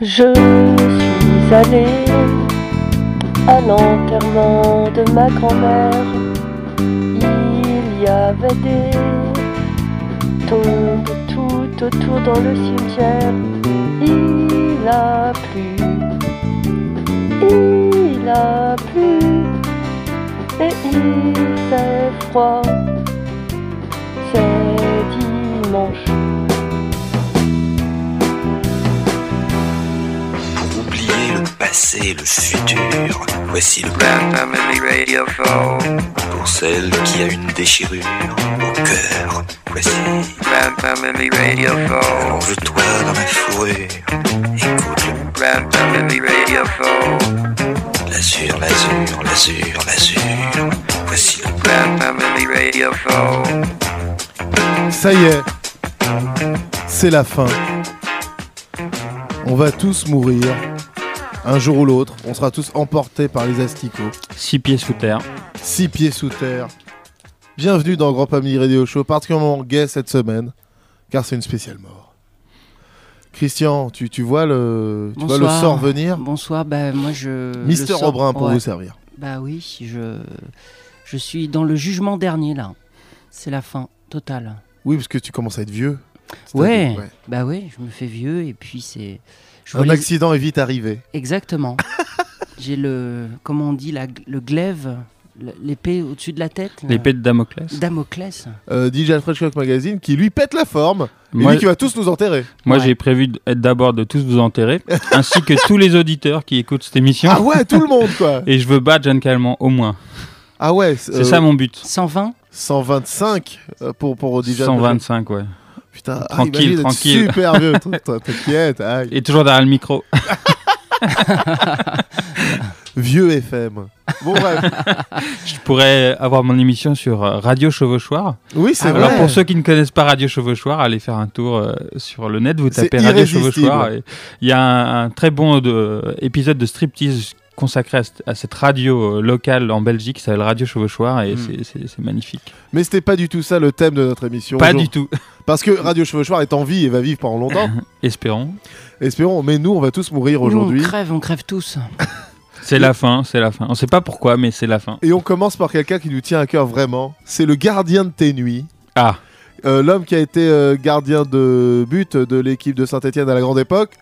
Je suis allée à l'enterrement de ma grand-mère. Il y avait des tombes tout autour dans le cimetière. Il a plu, il a plu, et il fait froid. C'est dimanche. Passé, le futur, voici le Grand Family Radio. Pour celle qui a une déchirure au cœur, voici Grand Family Radio Show. Allonge-toi dans la fourrure, écoute le Grand Family Radio. L'azur, l'azur, l'azur, l'azur, voici le Grand Family Radio. Ça y est, c'est la fin. On va tous mourir. Un jour ou l'autre, on sera tous emportés par les asticots. Six pieds sous terre. Six pieds sous terre. Bienvenue dans Grand Family Radio Show, particulièrement gay cette semaine, car c'est une spéciale mort. Christian, tu, tu vois, le, tu vois le Bonsoir. sort venir? Bonsoir, bah moi je. Mister le sors- Aubrin pour ouais. vous servir. Bah oui, je, je suis dans le jugement dernier là. C'est la fin totale. Oui, parce que tu commences à être vieux. Ouais. C'est-à-dire, Bah oui, je me fais vieux et puis c'est. Un les- accident est vite arrivé. Exactement. J'ai le, comment on dit, la, le glaive, l'épée au-dessus de la tête. L'épée de Damoclès. Damoclès. Euh, DJ Alfred Hitchcock Magazine qui lui pète la forme et lui qui va tous nous enterrer. moi Ouais. j'ai prévu d'abord de tous vous enterrer, ainsi que tous les auditeurs qui écoutent cette émission. Ah ouais, tout le monde quoi. Et je veux battre Jeanne Calment au moins. Ah ouais, C'est ça mon but. 120 125 euh, pour pour DJ Alfred 125, ouais. Putain, ah, Tranquille, tranquille. Super vieux, t'inquiète. Et toujours derrière le micro. Vieux FM. Bon bref. Je pourrais avoir mon émission sur euh, Radio Chevauchoir. Oui, c'est Ah vrai. Alors pour ceux qui ne connaissent pas Radio Chevauchoir, allez faire un tour euh, sur le net, vous tapez Radio. Chevauchoir. Il y a un, un très bon de- épisode de striptease consacré à, cette- à cette radio euh, locale en Belgique qui s'appelle Radio Chevauchoir et Mm. c'est- magnifique. Mais c'était pas du tout ça le thème de notre émission. Pas du tout. Parce que Radio Chevauchoir est en vie et va vivre pendant longtemps. Espérons. Espérons. Mais nous, on va tous mourir aujourd'hui. On crève, on crève tous. C'est la fin, c'est la fin. On sait pas pourquoi, mais c'est la fin. Et on commence par quelqu'un qui nous tient à cœur vraiment. C'est le gardien de tes nuits. Ah, Euh, L'homme qui a été euh, gardien de but de l'équipe de Saint-Etienne à la grande époque.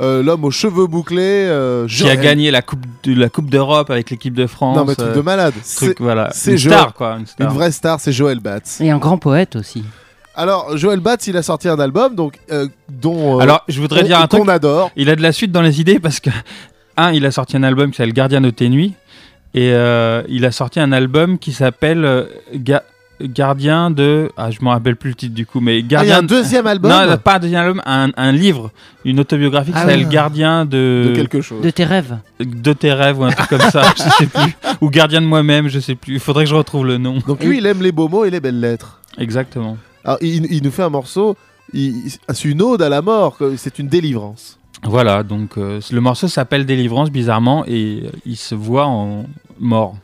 Euh, L'homme aux cheveux bouclés. euh, qui a gagné la coupe de la coupe d'Europe avec l'équipe de France. Non, mais truc euh, de malade. truc, C'est voilà, c'est une Joël. star quoi, une star. une vraie star, c'est Joël Batz. Et un grand poète aussi. Alors, Joël Batz, il a sorti un album donc, euh, dont euh, Alors, je voudrais qu'on- dire un truc. qu'on adore. Il a de la suite dans les idées parce que un, il a sorti un album qui s'appelle Gardien de tes nuits et euh, il a sorti un album qui s'appelle euh, Ga- Gardien de ah je me rappelle plus le titre du coup mais Ah, il y a Gardien un deuxième album non pas un deuxième album un, un livre une autobiographie qui Ah s'appelle oui. Gardien de de quelque chose. De tes rêves. de tes rêves ou un truc comme ça je sais plus ou Gardien de moi-même je sais plus il faudrait que je retrouve le nom Donc lui, il aime les beaux mots et les belles lettres. exactement Alors, il, il nous fait un morceau, c'est une ode à la mort, que c'est une délivrance. Voilà, donc euh, le morceau s'appelle Délivrance bizarrement et euh, il se voit en mort.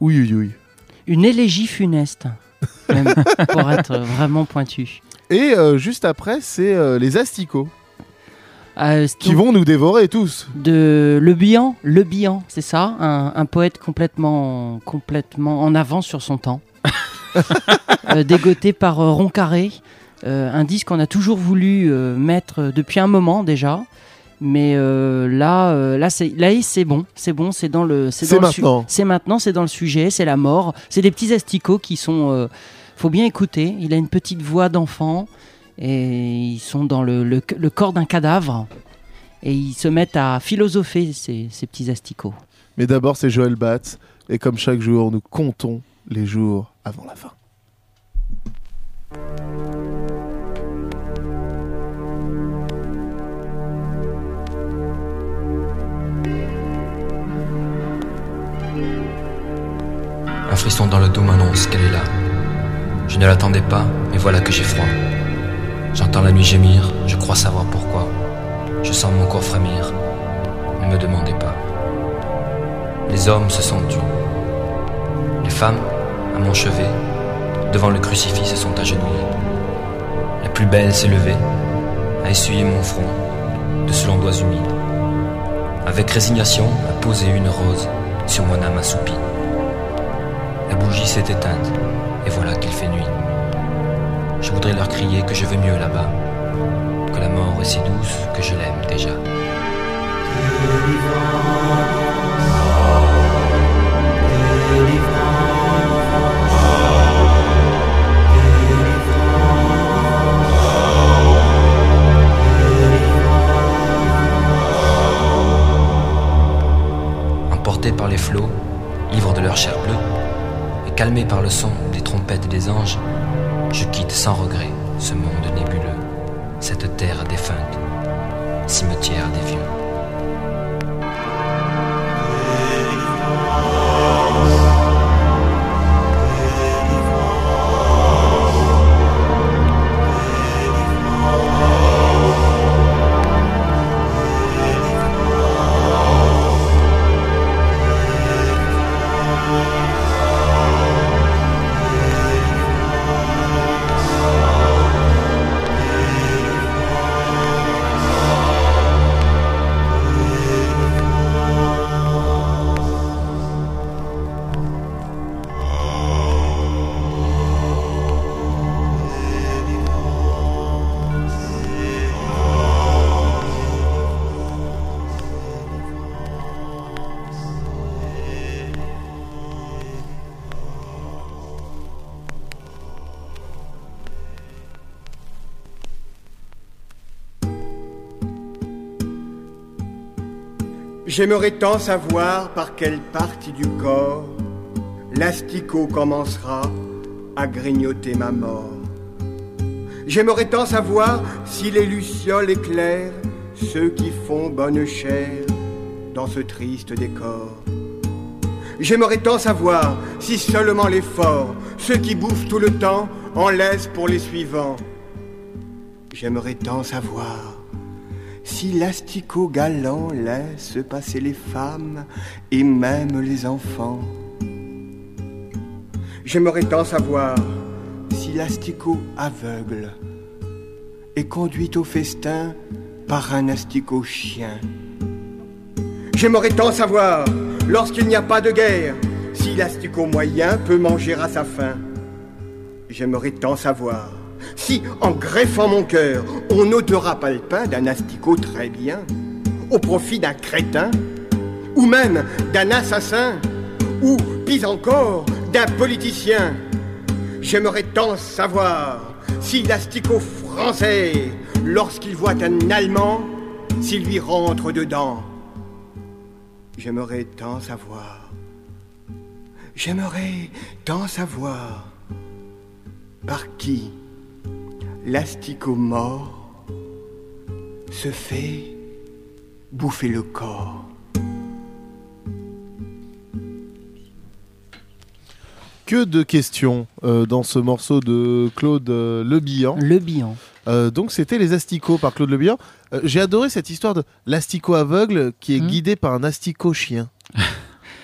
Oui, oui, oui. Une élégie funeste. Même, pour être vraiment pointu. Et euh, juste après, c'est euh, les asticots Euh, c'est qui vont nous dévorer tous. de Le Bihan, Le Bihan, c'est ça, un, un poète complètement, complètement en avance sur son temps, Euh, dégoté par euh, Roncaré, euh, un disque qu'on a toujours voulu euh, mettre depuis un moment déjà, mais euh, là, euh, là, c'est, là, c'est bon, c'est bon, c'est dans le, C'est maintenant. c'est maintenant, c'est dans le sujet, c'est la mort, c'est des petits asticots qui sont, euh, faut bien écouter. Il a une petite voix d'enfant et ils sont dans le, le- le corps d'un cadavre et ils se mettent à philosopher ces, ces petits asticots. Mais d'abord, c'est Joël Batz. Et comme chaque jour, nous comptons les jours avant la fin. Un frisson dans le dos m'annonce qu'elle est là. Je ne l'attendais pas, mais voilà que j'ai froid. J'entends la nuit gémir, je crois savoir pourquoi. Je sens mon corps frémir. Ne me demandez pas. Les hommes se sont tus. Les femmes, à mon chevet, devant le crucifix, se sont agenouillées. La plus belle s'est levée, a essuyé mon front, de ce long doigt humide. Avec résignation, a posé une rose sur mon âme assoupie. La bougie s'est éteinte, et voilà qu'il fait nuit. Je voudrais leur crier que je vais mieux là-bas, que la mort est si douce que je l'aime déjà. Et calmés par le son des trompettes des anges, je quitte sans regret ce monde nébuleux, cette terre défunte, cimetière des vieux. J'aimerais tant savoir par quelle partie du corps l'asticot commencera à grignoter ma mort. J'aimerais tant savoir si les lucioles éclairent ceux qui font bonne chère dans ce triste décor. J'aimerais tant savoir si seulement les forts, ceux qui bouffent tout le temps, en laissent pour les suivants. J'aimerais tant savoir si l'asticot galant laisse passer les femmes et même les enfants. J'aimerais tant savoir si l'asticot aveugle est conduit au festin par un asticot chien. J'aimerais tant savoir, lorsqu'il n'y a pas de guerre, si l'asticot moyen peut manger à sa faim. J'aimerais tant savoir si, en greffant mon cœur, on le pain d'un asticot très bien, au profit d'un crétin, ou même d'un assassin, ou, pis encore, d'un politicien. J'aimerais tant savoir si l'asticot français, lorsqu'il voit un Allemand, s'il lui rentre dedans. J'aimerais tant savoir. J'aimerais tant savoir par qui l'asticot mort se fait bouffer le corps. Que de questions euh, dans ce morceau de Claude euh, Le Bihan. Le bilan. Euh, donc c'était Les Asticots par Claude Le Bihan. Euh, J'ai adoré cette histoire de l'asticot aveugle qui est Hmm. guidé par un asticot chien.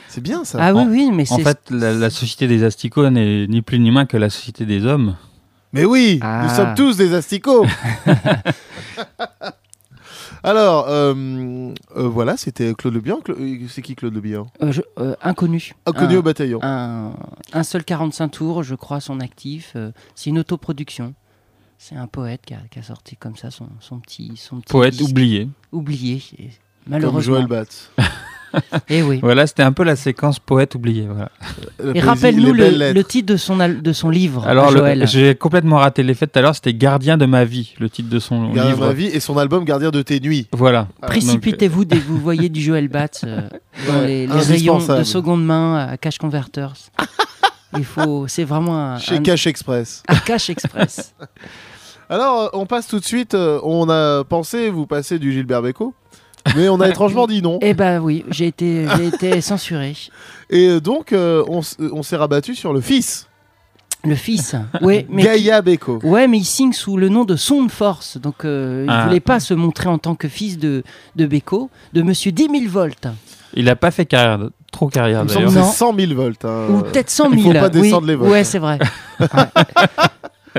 C'est bien ça. Ah oui, en- oui, mais En fait, la, la société des asticots n'est ni plus ni moins que la société des hommes. Mais oui, Ah. nous sommes tous des asticots. Alors, euh, euh, voilà, c'était Claude Le Bihan. Cla- euh, C'est qui Claude Le Bihan? Euh, je- euh, inconnu. Inconnu Un- au bataillon. un, un seul 45 tours, je crois, son actif. euh, c'est une autoproduction. C'est un poète qui a, qui a sorti comme ça son, son petit, son petit Poète disque. oublié. oublié. et Comme Malheureusement. Joël Batz. Et oui. Voilà, c'était un peu la séquence poète oublié. Voilà. La Et rappelle-nous le, titre de son, de son livre, Alors, j'ai complètement raté l'effet tout à l'heure. C'était Gardien de ma vie, le titre de son Gardien de livre. ma vie et son album Gardien de tes nuits. Voilà. Précipitez-vous dès que vous voyez du Joël Batz euh, dans Ouais, les, les rayons de seconde main à Cash Converters. Il faut, c'est vraiment un, Chez un- Cash Express. un Cash Express. Alors, euh, on passe tout de suite. euh, on a pensé vous passer du Gilbert Bécaud, mais on a étrangement dit non. Eh ben oui, j'ai été, j'ai été censuré. Et euh, donc, euh, on, s- on s'est rabattu sur le fils, Le fils, ouais, mais Gaïa Bécaud. Ouais, mais il signe sous le nom de Son de Force. Donc, euh, il Ah. voulait pas se montrer en tant que fils de, de Beko, de monsieur 10 000 volts. Il n'a pas fait carrière, trop carrière Il me semble d'ailleurs. que c'est Non. 100 000 volts. hein. Ou peut-être 100 000. il faut pas oui. descendre les volts. Ouais, c'est vrai. Ouais.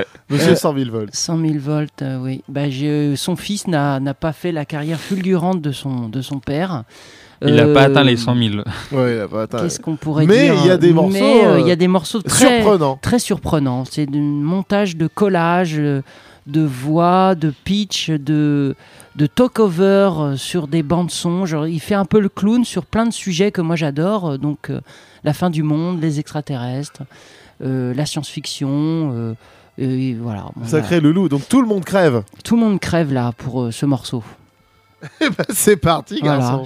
Monsieur Euh, 100 000 volts. 100 000 volts, euh, oui. Bah, je- son fils n'a n'a pas fait la carrière fulgurante de son, de son père. Il n'a pas Euh, atteint les 100 000. Ouais, il a pas atteint- Qu'est-ce qu'on pourrait Mais dire il y a des morceaux, Mais, euh, euh, il y a des morceaux très, Surprenant. très surprenants. C'est un montage de collage, euh, de voix, de pitch, de, de talk-over euh, sur des bandes son. Genre, il fait un peu le clown sur plein de sujets que moi j'adore. euh, Donc, euh, la fin du monde, les extraterrestres, euh, la science-fiction. Euh, et voilà. Sacré Loulou. Donc tout le monde crève. Tout le monde crève là pour euh, ce morceau. Eh ben, c'est parti, Voilà. garçon.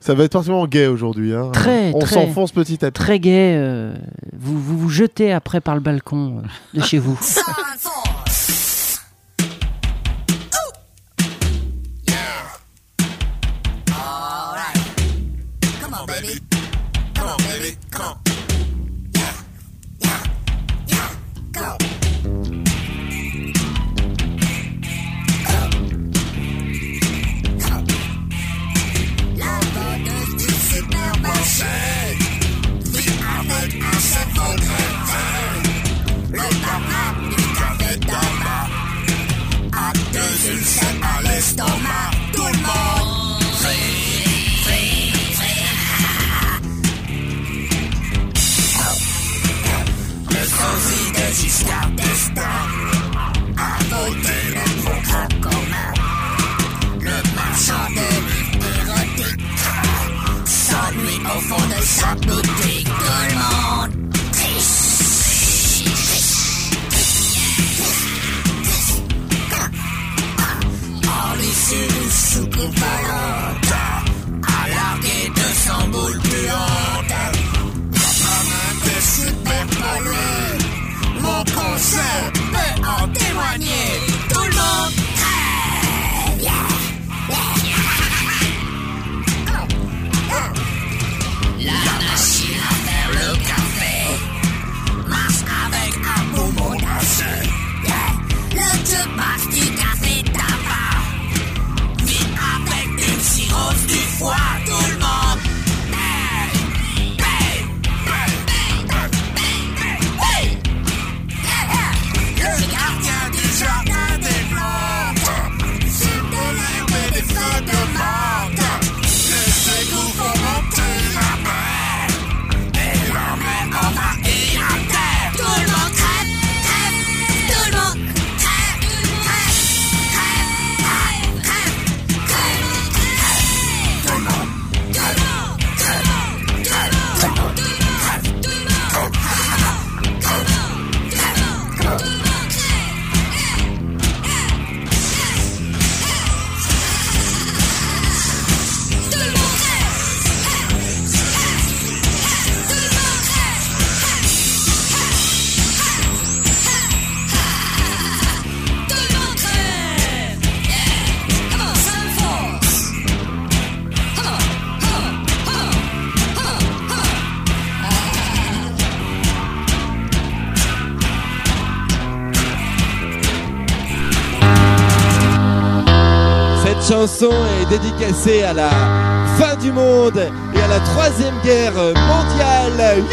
Ça va être particulièrement gay aujourd'hui. hein. Très, On très. s'enfonce petit à petit. Très gai. euh, vous, vous vous jetez après par le balcon euh, de chez vous. est dédicacée à la fin du monde et à la troisième guerre mondiale.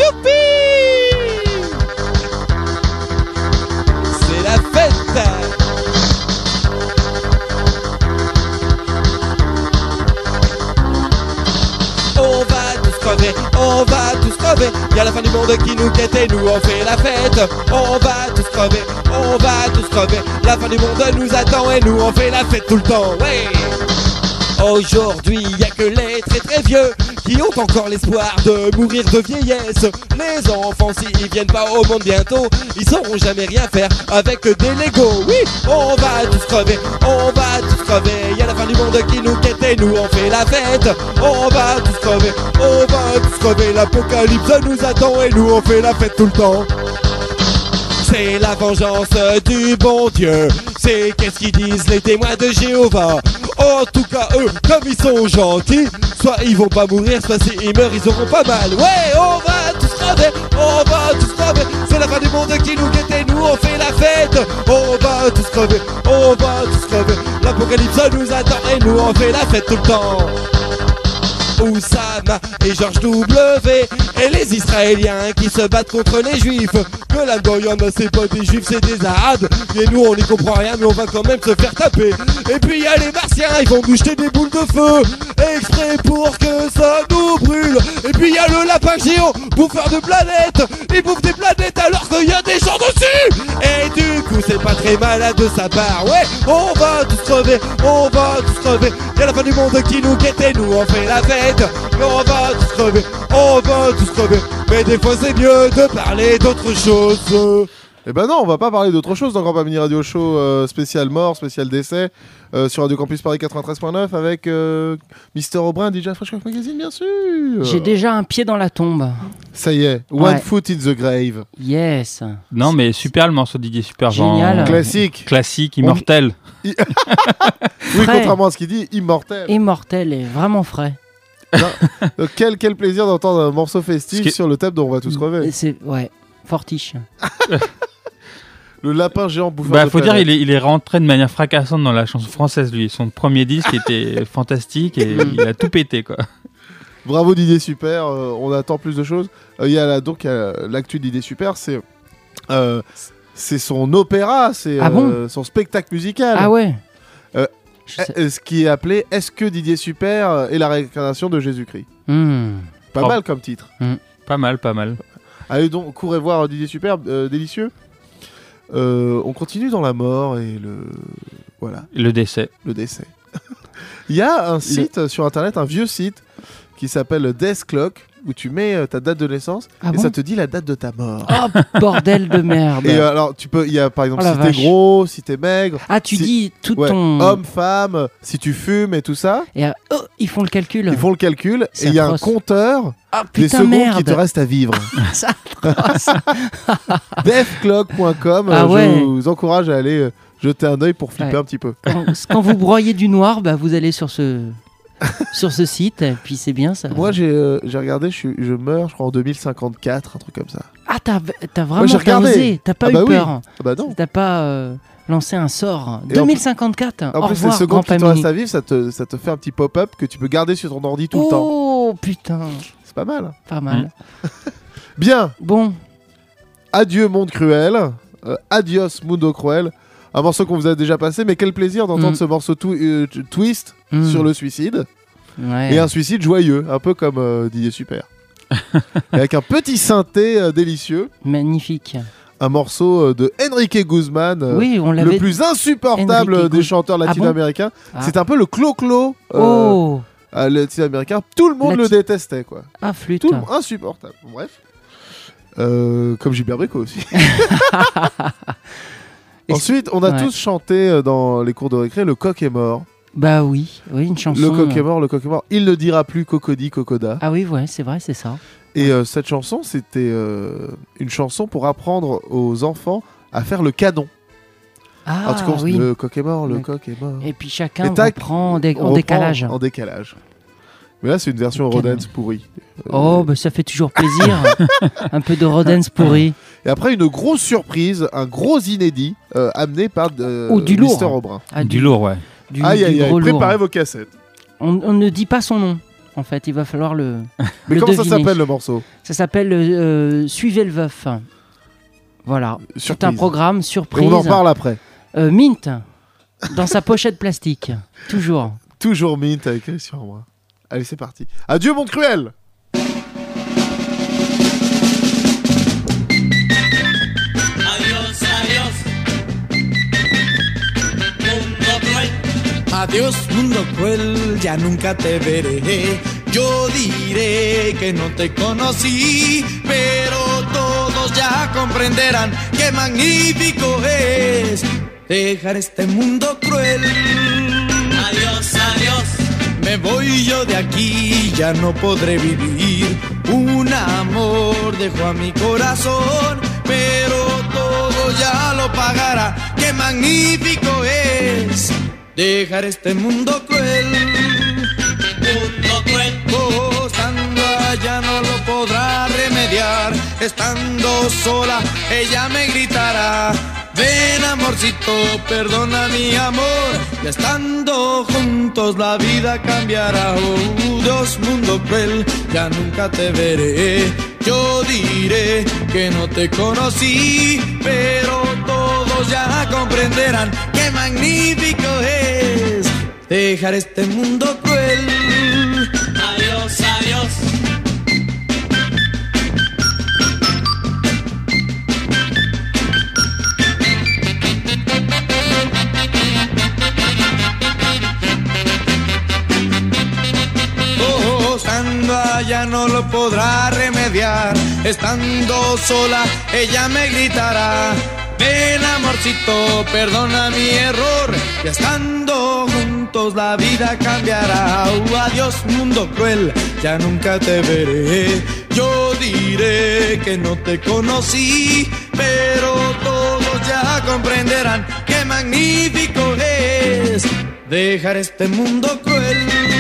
Crever. Y a la fin du monde qui nous guette et nous on fait la fête. On va tous crever, on va tous crever. La fin du monde nous attend et nous on fait la fête tout le temps. Ouais. Aujourd'hui, y a que les très très vieux qui ont encore l'espoir de mourir de vieillesse. Les enfants, s'ils viennent pas au monde bientôt, ils sauront jamais rien faire avec des Legos. Oui, on va tous crever, on va crever. Y a la fin du monde qui nous guette et nous on fait la fête. On va tous crever, on va tous crever. L'apocalypse nous attend et nous on fait la fête tout le temps. C'est la vengeance du bon Dieu. C'est qu'est-ce qu'ils disent les témoins de Jéhovah. En tout cas, eux, comme ils sont gentils, soit ils vont pas mourir, soit s'ils meurent, ils auront pas mal. Ouais, on va tous crever, on va tous crever. C'est la fin du monde qui nous guette et nous on fait la fête. On va tous crever, on va tous crever. L'apocalypse nous attend et nous on fait la fête tout le temps. Oussama et George W. Et les Israéliens qui se battent contre les Juifs. Que la Goyenne, c'est pas des Juifs, c'est des Arabes. Et nous, on n'y comprend rien, mais on va quand même se faire taper. Et puis il y a les Martiens, ils vont nous des boules de feu. Exprès pour que ça nous brûle. Et puis il y a le lapin géant, bouffeur de planètes. Il bouffe des planètes alors qu'il y a des gens dessus. Et du coup, c'est pas très malade de sa part. Ouais, on va tous crever, on va tous crever. Y a la fin du monde qui nous guette et nous on fait la fête. Mais on va tous crever, on va tous crever. Mais des fois, c'est mieux de parler d'autre chose. Eh ben non, on va pas parler d'autre chose dans Grand Pas Mini Radio Show euh, spécial mort, spécial décès euh, sur Radio Campus Paris 93.9 avec euh, Mister Aubrin, DJ Fresh Coff Magazine, bien sûr. J'ai déjà un pied dans la tombe. Ça y est, One Ouais. Foot in the Grave. Yes. Non, mais super le morceau de Didier Super. Génial. genre, Classique. Classique, immortel. Oui, Frais. contrairement à ce qu'il dit, immortel. Immortel et vraiment frais. Euh, quel, quel plaisir d'entendre un morceau festif sur le thème dont on va tous Et crever. C'est ouais, fortiche. Le lapin géant bouffeur Bah, de faut dire, il est, il est rentré de manière fracassante dans la chanson française, lui. Son premier disque était fantastique et il a tout pété, quoi. Bravo Didier Super, euh, on attend plus de choses. Euh, Il y a la- donc l'actu de Didier Super, c'est euh, c'est son opéra, c'est Ah bon euh, son spectacle musical. Ah ouais. Euh, sais- Euh, Ce qui est appelé Est-ce que Didier Super euh, est la réincarnation de Jésus-Christ Hmm. Pas Oh. mal comme titre. Pas mal, pas mal. Allez donc, courez voir Didier Super, euh, délicieux. Euh, on continue dans la mort et le voilà Le décès. le décès. Il y a un site euh, sur internet, un vieux site qui s'appelle Death Clock où tu mets euh, ta date de naissance Ah et bon ça te dit la date de ta mort. Oh bordel de merde. Et euh, alors tu peux, il y a par exemple Oh si t'es gros, si t'es maigre, ah tu si- dis tout ouais, ton. homme, femme, si tu fumes et tout ça, Et euh, oh, ils font le calcul. ils font le calcul et il y a un compteur Ah des secondes merde. qui te restent à vivre. Deathclock.com, Ah ouais. je vous encourage à aller jeter un œil pour flipper Ouais. un petit peu. quand, quand vous broyez du noir, bah, vous allez sur ce sur ce site. Et puis c'est bien ça. Moi j'ai euh, regardé, je, suis- je meurs je crois en 2054, un truc comme ça. Ah t'as vraiment regardé. osé. T'as pas Ah eu bah oui. peur. Ah bah non. T'as pas euh, lancé un sort. Et en 2054. En Au plus, les revoir, secondes grand qui te à vivre, ça te, ça te fait un petit pop-up que tu peux garder sur ton ordi tout le temps. Oh putain, C'est pas mal. pas mal. Bien, Bon, adieu monde cruel, euh, adios mundo cruel. Un morceau qu'on vous a déjà passé, mais quel plaisir d'entendre Mm. ce morceau twi- euh, twist Hmm. sur le suicide. ouais. Et un suicide joyeux, un peu comme euh, Didier Super. Avec un petit synthé euh, délicieux, magnifique. un morceau de Enrique Guzman, euh, oui, on le plus insupportable Enrique des chanteurs Ah bon latino-américains. Ah. C'est un peu le clo-clo Oh, latino-américain. Tout le monde Lati- le détestait, quoi. ah flûte. Tout le monde, insupportable. Bref. Comme Gilbert Brico aussi. Ensuite, on a ouais. tous chanté euh, dans les cours de récré Le coq est mort. Bah oui, oui, une chanson. Le coq est mort, le coq est mort. Il ne dira plus cocody, cocoda. Ah oui, ouais, c'est vrai, c'est ça. Et euh, cette chanson, c'était euh, une chanson pour apprendre aux enfants à faire le canon. Ah Alors, tu commences, oui. le coq est mort, le coq est mort. Et puis chacun tac, reprend en, dé- On en reprend décalage. En décalage. Mais là, c'est une version. Rodens pourrie. Euh, Oh, bah ça fait toujours plaisir. un peu de Rodens pourri. Et après, une grosse surprise, un gros inédit euh, amené par euh, Oh, du lourd. Mister Aubrin. Ah, Du lourd, ouais. du, Aïe, du aïe, aïe, lourd. préparez vos cassettes. On, on ne dit pas son nom. En fait, il va falloir le. Mais le comment ça s'appelle le morceau? Ça s'appelle euh, Suivez le veuf. Voilà. C'est un programme Et surprise. on en parle après. Euh, Mint, dans sa pochette plastique. Toujours. Toujours Mint avec Christian Aubrin. Allez, c'est parti. Adieu, monde cruel Adiós, adiós. Mundo cruel. Adiós mundo cruel, ya nunca te veré. Yo diré que no te conocí, pero todos ya comprenderán qué magnífico es dejar este mundo cruel. Adiós, adiós. Me voy yo de aquí, ya no podré vivir. Un amor dejó a mi corazón, pero todo ya lo pagará. Qué magnífico es dejar este mundo cruel. Mundo cruel. Estando allá no lo podrá remediar. Estando sola, ella me gritará. Ven amorcito, perdona mi amor. Ya estando juntos la vida cambiará. Oh Dios, mundo cruel, ya nunca te veré. Yo diré que no te conocí, pero todos ya comprenderán qué magnífico es dejar este mundo cruel. Estando sola, ella me gritará. Ven amorcito, perdona mi error. Y estando juntos la vida cambiará. Uh, adiós mundo cruel, ya nunca te veré. Yo diré que no te conocí, pero todos ya comprenderán qué magnífico es dejar este mundo cruel.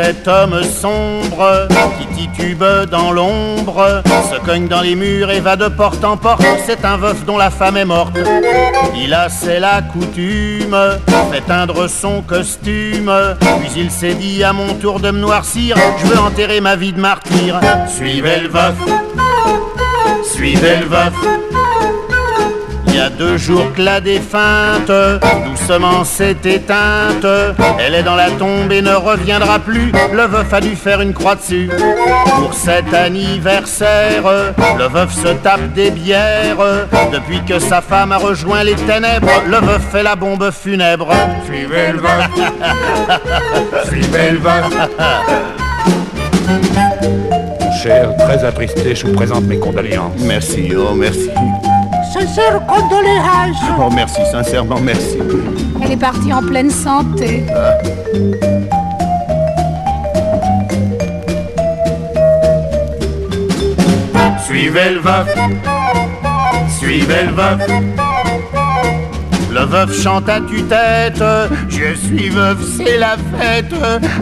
Cet homme sombre qui titube dans l'ombre, se cogne dans les murs et va de porte en porte C'est un veuf dont la femme est morte. Il a, c'est la coutume, fait teindre son costume. Puis il s'est dit à mon tour de me noircir, je veux enterrer ma vie de martyr. Suivez le veuf, suivez le veuf. Il y a deux jours que la défunte doucement s'est éteinte. Elle est dans la tombe et ne reviendra plus. Le veuf a dû faire une croix dessus. Pour cet anniversaire, le veuf se tape des bières. Depuis que sa femme a rejoint les ténèbres, le veuf fait la bombe funèbre. Suivez le veuf. Suivez le veuf. Mon cher, très attristé, je vous présente mes condoléances. Merci, oh merci. Sincère condoléances. Oh merci, sincèrement merci. Elle est partie en pleine santé. Suivez le veuf, suivez le veuf. Le veuf chante à tue-tête, je suis veuf, c'est la fête.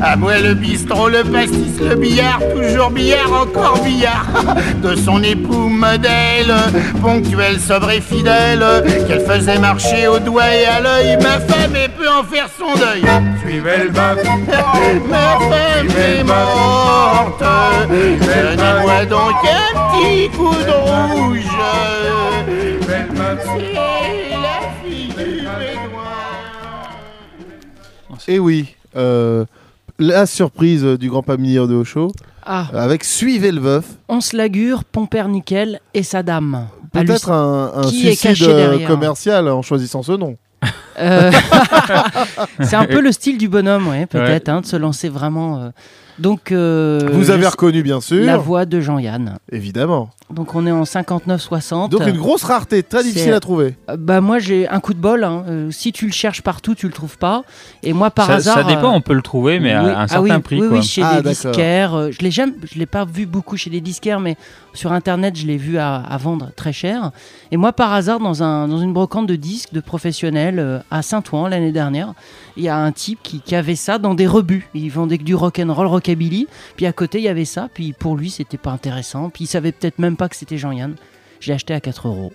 À moi le bistrot, le pastis, le billard, toujours billard, encore billard. De son époux modèle, ponctuel, sobre et fidèle, qu'elle faisait marcher au doigt et à l'œil. Ma femme est peut en faire son deuil. Suivez le veuf. Ma femme est morte. Donnez-moi donc un petit coup de rouge. C'est la Eh oui, euh, la surprise du grand familier de Ocho, Ah. avec Suivez le veuf. On se lagure, Pompernickel et sa dame. Peut-être un, un suicide euh, commercial en choisissant ce nom. Euh, c'est un peu le style du bonhomme, ouais, peut-être, hein, de se lancer vraiment euh, Donc, euh, Vous avez reconnu, bien sûr. la voix de Jean-Yann. Évidemment. Donc, on est en 59-60. Donc une grosse rareté, très difficile à trouver. Euh, Bah moi j'ai un coup de bol. hein. Euh, si tu le cherches partout, tu le trouves pas. Et moi par ça, hasard. ça dépend, euh, on peut le trouver, mais oui, à un ah certain oui, prix. Oui, quoi. oui, chez Ah, des disquaires. euh, je l'ai jamais, je l'ai pas vu beaucoup chez des disquaires, mais sur internet, je l'ai vu à, à vendre très cher. Et moi, par hasard, dans un dans une brocante de disques de professionnels euh, à Saint-Ouen l'année dernière, il y a un type qui, qui avait ça dans des rebuts. Il vendait que du rock and roll, rockabilly. Puis à côté, il y avait ça. Puis pour lui, c'était pas intéressant. Puis il savait peut-être même pas que c'était Jean-Yann. J'ai acheté à 4 euros.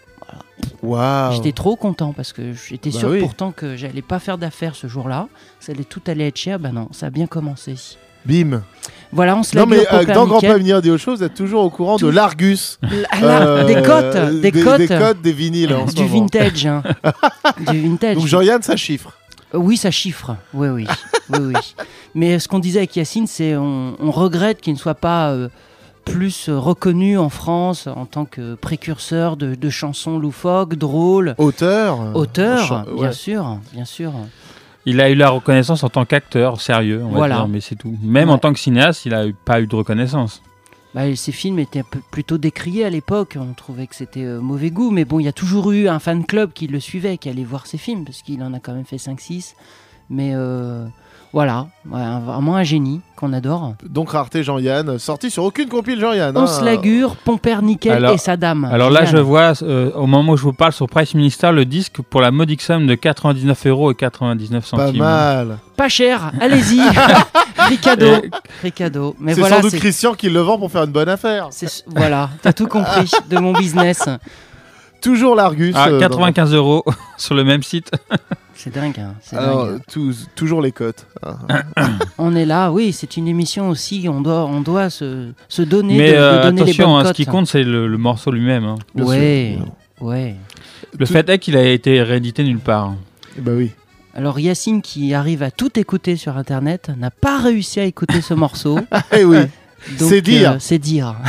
Waouh. J'étais trop content parce que j'étais Bah sûr oui. pourtant que j'allais pas faire d'affaires ce jour-là. Ça allait tout allait être cher. Bah non, ça a bien commencé. Bim. Voilà, on se la Non mais pour euh, dans Grand. Pas venir des choses, vous êtes toujours au courant de l'Argus. Des cotes, des des, cotes. des cotes, des vinyles en ce Du moment. vintage. hein. du vintage. Donc Jean-Yann, ça chiffre. Euh, Oui, ça chiffre. Oui, oui. oui, oui. Mais ce qu'on disait avec Yacine, c'est on, on regrette qu'il ne soit pas euh, plus euh, reconnu en France en tant que précurseur de, de chansons loufoques, drôles. Auteur. euh, Auteur, bien ouais. sûr, bien sûr. Il a eu la reconnaissance en tant qu'acteur sérieux, on va Voilà. dire, mais c'est tout. Même en tant que cinéaste, il a eu- pas eu de reconnaissance. Bah, ces films étaient plutôt décriés à l'époque. On trouvait que c'était euh, mauvais goût. Mais bon, il y a toujours eu un fan club qui le suivait, qui allait voir ses films, parce qu'il en a quand même fait 5-6. Mais euh, voilà, Ouais, un- vraiment un génie qu'on adore. Donc rareté Jean-Yann, sorti sur aucune compile Jean-Yann. On hein. se lagure, Pompère Nickel Alors- et sa dame. Alors là, je vois, euh, au moment où je vous parle sur Price Minister, le disque pour la modique somme de 99 euros et 99 Pas centimes. mal. Pas cher, allez-y. Ricado. Et- Ricado. Mais C'est voilà, sans doute c'est- Christian qui le vend pour faire une bonne affaire. c'est- voilà, t'as tout compris de mon business. Toujours l'Argus. Ah, euh, 95 euros sur le même site. C'est dingue. hein, Alors, dingue. tous- toujours les cotes. hein. On est là, oui, c'est une émission aussi, on doit, on doit se, se donner, Mais de, de euh, donner les attention, bonnes hein, ce qui compte, c'est le, le morceau lui-même. hein. Ouais, ouais. Le fait est qu'il a été réédité nulle part. Bah oui. Alors Yacine, qui arrive à tout écouter sur Internet, n'a pas réussi à écouter ce morceau. Eh oui. C'est dire. euh, c'est dire.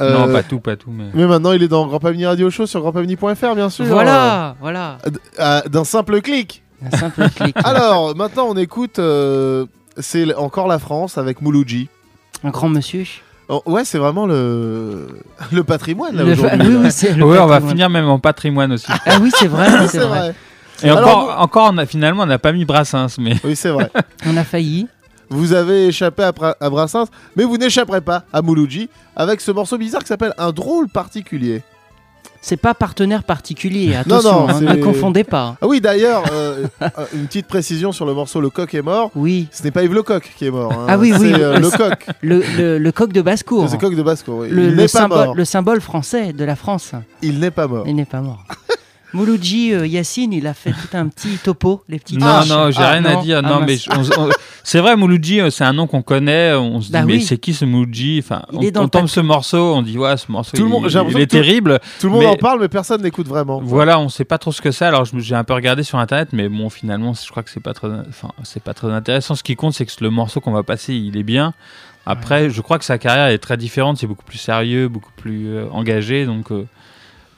Euh, Non, pas tout, pas tout. Mais... Mais maintenant, il est dans Grand Pavini Radio Show sur grandpavini.fr, bien sûr. Voilà, voilà. Euh, euh, D'un simple clic. Un simple clic. Alors, maintenant, on écoute. euh, c'est encore la France avec Mouloudji. Un grand monsieur. Oh, ouais, c'est vraiment le, le patrimoine là Le- aujourd'hui. oui, oui, c'est le Ouais, on va patrimoine. finir même en patrimoine aussi. Ah oui, c'est vrai, c'est vrai. vrai. Et Alors, encore, encore on a, finalement, on n'a pas mis Brassens, mais Oui, c'est vrai. On a failli. Vous avez échappé à, à Brassens, mais vous n'échapperez pas à Mouloudji avec ce morceau bizarre qui s'appelle Un drôle particulier. C'est pas partenaire particulier, Non, attention, non, hein, c'est- ne confondez pas. Ah oui, d'ailleurs, euh, euh, une petite précision sur le morceau Le coq est mort. Oui. Ce n'est pas Yves Lecoq qui est mort. hein. Ah oui, oui. Euh, le coq. Le, le, le coq de basse-cour. Le coq de Basco. oui. Le, Il le pas symbole, mort. le symbole français de la France. Il n'est pas mort. Il n'est pas mort. Mouloudji euh, Yacine, il a fait tout un petit topo, les petites non, tâches. non, j'ai Ah, rien à dire. Ah, non, mais on- on- c'est vrai, Mouloudji, euh, c'est un nom qu'on connaît. On se dit, Bah mais oui. c'est qui ce Mouloudji? Enfin, Il on, on tombe ce morceau, on dit, ouais, ce morceau, Tout le il, monde- il est tout- terrible. Tout le monde mais- en parle, mais personne n'écoute vraiment. Voilà, on sait pas trop ce que c'est. Alors j'ai un peu regardé sur internet, mais bon, finalement, je crois que c'est pas très, enfin, c'est pas très intéressant. Ce qui compte, c'est que le morceau qu'on va passer, il est bien. Après, je crois que sa carrière est très différente. C'est beaucoup plus sérieux, beaucoup plus euh, engagé. Donc, euh,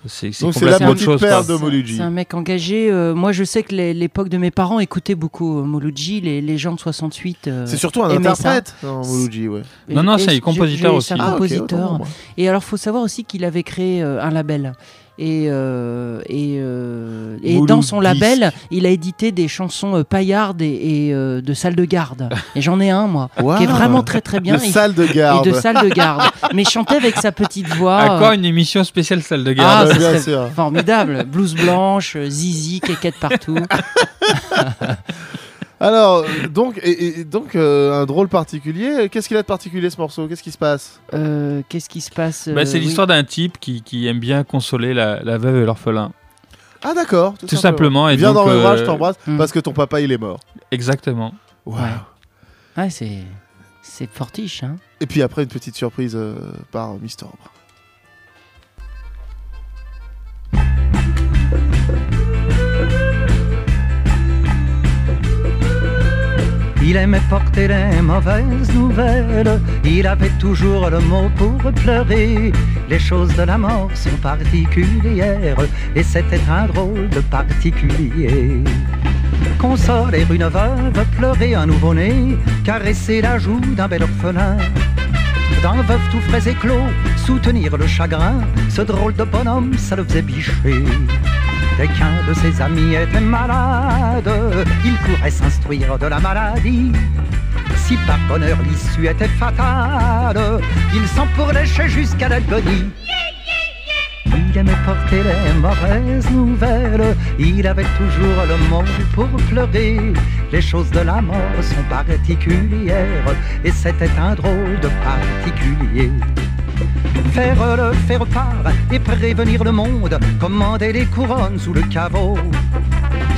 c'est c'est Donc c'est la complètement autre chose. C'est un mec engagé. euh, moi, je sais que l'époque de mes parents écoutaient beaucoup euh, Mouloudji, les, les gens de 68. euh, C'est surtout un interprète, non, Mouloudji, ouais. Non, non, c'est je- compositeur aussi. C'est un Ah, compositeur. Et alors, faut savoir aussi qu'il avait créé euh, un label. Et, euh, et, euh, et dans son Disque. label, il a édité des chansons euh, paillardes et, et, euh, de salles de garde. Et j'en ai un, moi, Wow. qui est vraiment très très bien. De Et- salle de garde. Et de salle de garde. Mais il chantait avec sa petite voix. Encore euh, une émission spéciale salle de Ah, garde. ça bien sûr. formidable. Blouse blanche, zizi, quéquette partout. Alors, euh, donc, et, et donc euh, un drôle particulier. Qu'est-ce qu'il a de particulier ce morceau? Qu'est-ce qui se passe? Euh, Qu'est-ce qui se passe Bah, c'est euh, oui. l'histoire d'un type qui, qui aime bien consoler la, la veuve et l'orphelin. Ah d'accord. Tout simplement, et Viens donc, dans le bras, je euh, t'embrasse hmm. parce que ton papa il est mort. Exactement. Wow. Ouais. Ouais, c'est c'est fortiche. Hein. Et puis après une petite surprise euh, par Mister Brun. Il aimait porter les mauvaises nouvelles, il avait toujours le mot pour pleurer. Les choses de la mort sont particulières, et c'était un drôle de particulier. Consoler une veuve, pleurer un nouveau-né, caresser la joue d'un bel orphelin. D'un veuf tout frais et clos, soutenir le chagrin, ce drôle de bonhomme, ça le faisait bicher. Dès qu'un de ses amis était malade, il courait s'instruire de la maladie. Si par bonheur l'issue était fatale, il s'en jusqu'à l'agonie. Porter les mauvaises nouvelles, il avait toujours le mot pour pleurer. Les choses de la mort sont particulières, et c'était un drôle de particulier. Faire le faire part et prévenir le monde, commander les couronnes sous le caveau.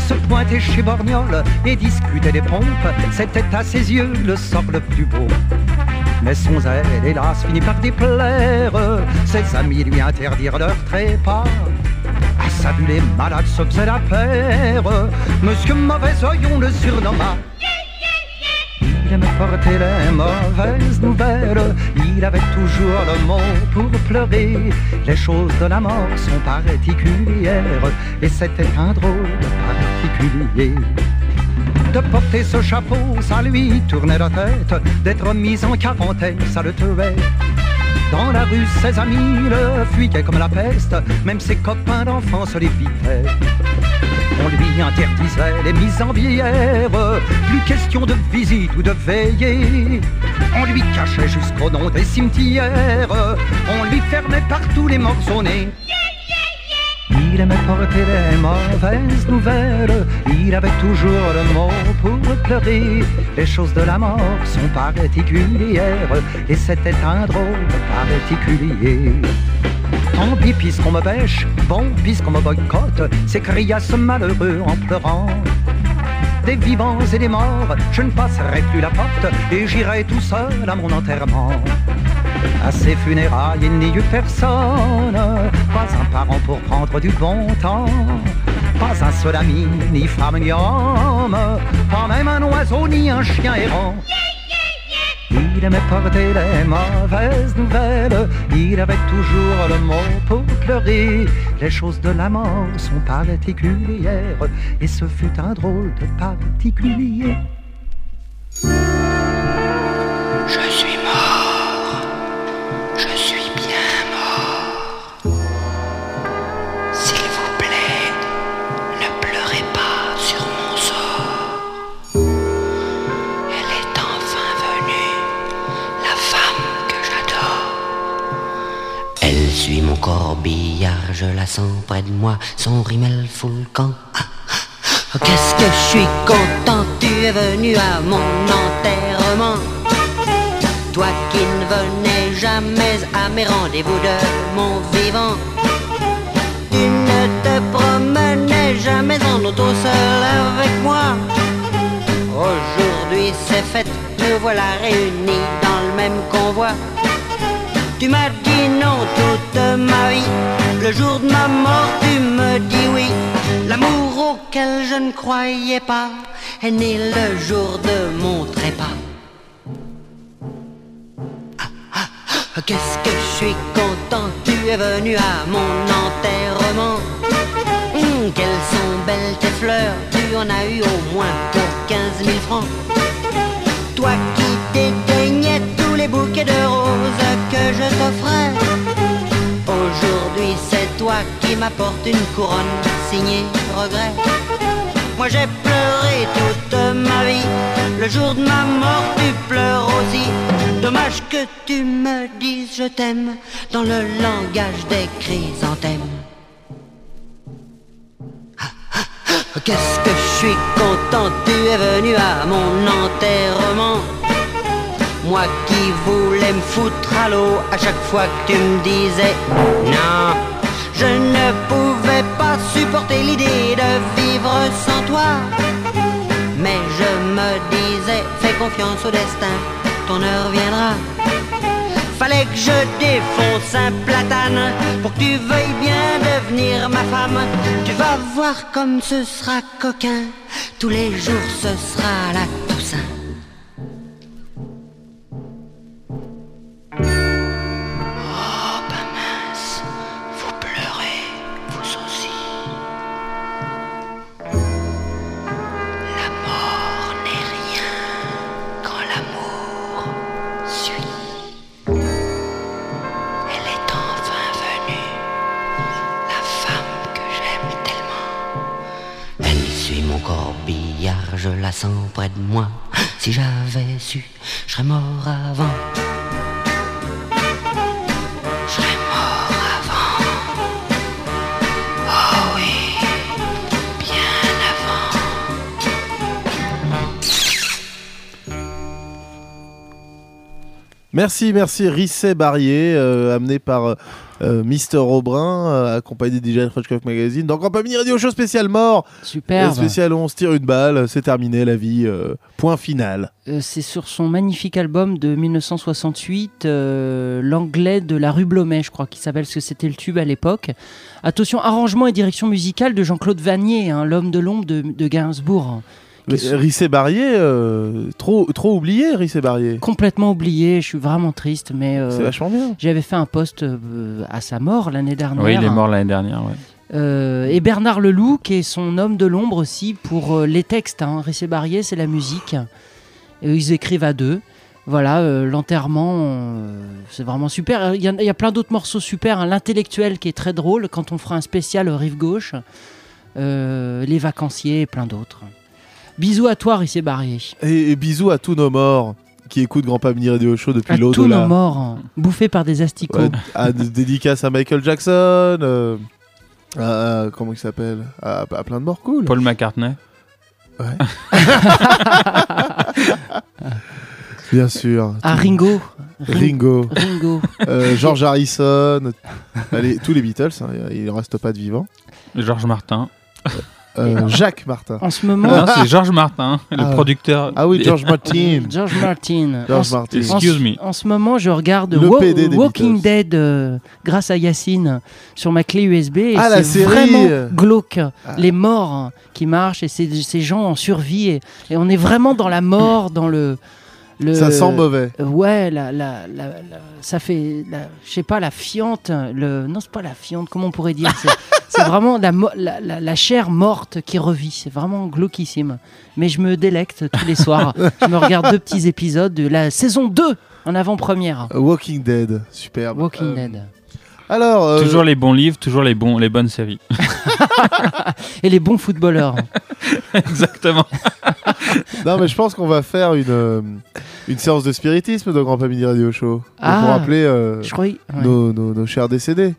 Se pointer chez Borgnol et discuter des pompes, c'était à ses yeux le sort le plus beau. Mais son zèle, hélas, finit par déplaire. Ses amis lui interdirent leur trépas. À sa vue, les malades se faisaient la paire. Monsieur Mauvais Oeil, on le surnomma. Il aimait porter les mauvaises nouvelles. Il avait toujours le mot pour pleurer. Les choses de la mort sont particulières. Et c'était un drôle particulier. De porter ce chapeau, ça lui tournait la tête. D'être mis en quarantaine, ça le tuait. Dans la rue, ses amis le fuyaient comme la peste. Même ses copains d'enfance l'évitaient. On lui interdisait les mises en bière, plus question de visite ou de veillée. On lui cachait jusqu'au nom des cimetières, on lui fermait partout les morceaux-nés. Il aimait porter les mauvaises nouvelles, il avait toujours le mot pour pleurer. Les choses de la mort sont particulières, et c'était un drôle particulier. Tant pis puisqu'on me bêche, bon puisqu'on me boycotte, s'écria ce malheureux en pleurant. Des vivants et des morts, je ne passerai plus la porte et j'irai tout seul à mon enterrement. À ses funérailles, il n'y eut personne, pas un parent pour prendre du bon temps. Pas un seul ami, ni femme, ni homme, pas même un oiseau, ni un chien errant. Il aimait porter les mauvaises nouvelles, il avait toujours le mot pour pleurer. Les choses de la mort sont particulières, et ce fut un drôle de particulier. Corbillard, je la sens près de moi, son rimel fout le camp. Ah, ah, Qu'est-ce que je suis content, tu es venu à mon enterrement? Toi qui ne venais jamais à mes rendez-vous de mon vivant. Tu ne te promenais jamais en auto seul avec moi. Aujourd'hui c'est fête, nous voilà réunis dans le même convoi. Tu m'as dit non Le jour de ma mort, tu me dis oui. L'amour auquel je ne croyais pas est né le jour de mon trépas. Ah, ah, ah, Qu'est-ce que je suis content, tu es venu à mon enterrement. Hum, quelles sont belles tes fleurs, tu en as eu au moins pour 15 000 francs. Toi qui dédaignais tous les bouquets de roses que je t'offrais. Aujourd'hui c'est toi qui m'apporte une couronne signée regret. Moi j'ai pleuré toute ma vie, le jour de ma mort tu pleures aussi. Dommage que tu me dises je t'aime dans le langage des chrysanthèmes. Qu'est-ce que je suis content, tu es venu à mon enterrement. Moi qui voulais me foutre à l'eau à chaque fois que tu me disais non. Je ne pouvais pas supporter l'idée de vivre sans toi. Mais je me disais, fais confiance au destin, ton heure viendra. Fallait que je défonce un platane pour que tu veuilles bien devenir ma femme. Tu vas voir comme ce sera coquin. Tous les jours ce sera la Toussaint. Passant près de moi. Si j'avais su, je serais mort avant. Je serais mort avant. Oh oui, bien avant. Merci, merci Risset Barrier, euh, amené par euh, Mister Aubrin, euh, accompagné de DJ French Cock Magazine. Donc, Campamini Radio Show spécial mort. Superbe. Et spécial on se tire une balle, c'est terminé la vie. euh, point final. Euh, c'est sur son magnifique album de 1968, euh, l'anglais de la rue Blomet, je crois, qui s'appelle parce que c'était le tube à l'époque. Attention, arrangement et direction musicale de Jean-Claude Vanier, hein, l'homme de l'ombre de, de Gainsbourg. Risset Barrier, euh, trop, trop oublié, Risset Barrier. Complètement oublié, je suis vraiment triste, mais euh, C'est vachement bien. j'avais fait un post euh, à sa mort l'année dernière. Oui, il est mort l'année dernière. Ouais. Euh, et Bernard Leloup, qui est son homme de l'ombre aussi pour euh, les textes. Hein. Rissé Barrier, c'est la musique. Et ils écrivent à deux. Voilà, euh, l'enterrement, euh, c'est vraiment super. Il y, a- il y a plein d'autres morceaux super. hein. L'intellectuel qui est très drôle quand on fera un spécial Rive Gauche. Euh, les vacanciers et plein d'autres. Bisous à toi, Rissé Barrier. Et, et bisous à tous nos morts qui écoutent Grand Pamini Radio Show depuis À tous l'au-delà. nos morts, hein, bouffés par des asticots. Ouais, à, dédicace à Michael Jackson, euh, à- à- comment il s'appelle à, à plein de morts cool. Paul McCartney. Ouais. Bien sûr. À Ringo. Ringo. Ringo. Euh, George Harrison. Allez, tous les Beatles, hein, il ne reste pas de vivants. Georges Martin. Euh, Jacques Martin. En ce moment. Non, c'est Georges Martin, le Ah. producteur. Ah oui, George Martin. George Martin. George En- Martin. en- Excuse me. En ce moment, je regarde Wa- Walking Beatles. Dead euh, grâce à Yacine sur ma clé USB. Et Ah, la c'est série. vraiment glauque. Les morts hein, qui marchent et ces, gens en survie. Et, et on est vraiment dans la mort, dans le. le Ça sent mauvais. Euh, Ouais, la, la, la- la- ça fait, je sais pas, la fiente. Le, non, c'est pas la fiente, comment on pourrait dire C'est- vraiment la, mo- la, la- la chair morte qui revit. C'est vraiment glauquissime. Mais je me délecte tous les soirs. je me regarde deux petits épisodes de la saison 2 en avant-première. Walking Dead, superbe. Walking Euh, Dead. Alors, euh, Toujours les bons livres, toujours les, bons, les bonnes séries. Et les bons footballeurs. Exactement. non, mais je pense qu'on va faire une, euh, une séance de spiritisme de Grand Pamini Radio Show. Ah, pour rappeler euh, je croyais- ouais. nos, nos- nos chers décédés.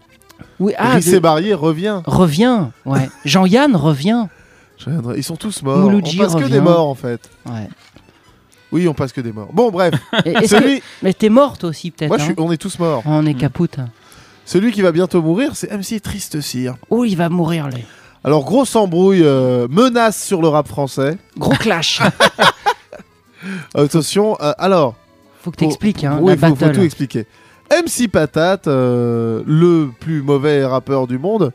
Oui, ah, Rissé Barrier revient. Revient, ouais. Jean-Yann revient. Ils sont tous morts. Mouloudji on passe que des morts en fait. Ouais. Oui, on passe que des morts. Bon, bref. Et- Celui... que- Mais t'es morte aussi, peut-être. Moi, je suis- hein on est tous morts. On est capoute. Celui qui va bientôt mourir, c'est MC Triste Cire. Oh, il va mourir, lui. Alors, grosse embrouille, euh, menace sur le rap français. Gros clash. Attention, euh, alors. Faut que t'expliques, hein, oui, la faut, faut tout expliquer. MC Patate, euh, le plus mauvais rappeur du monde,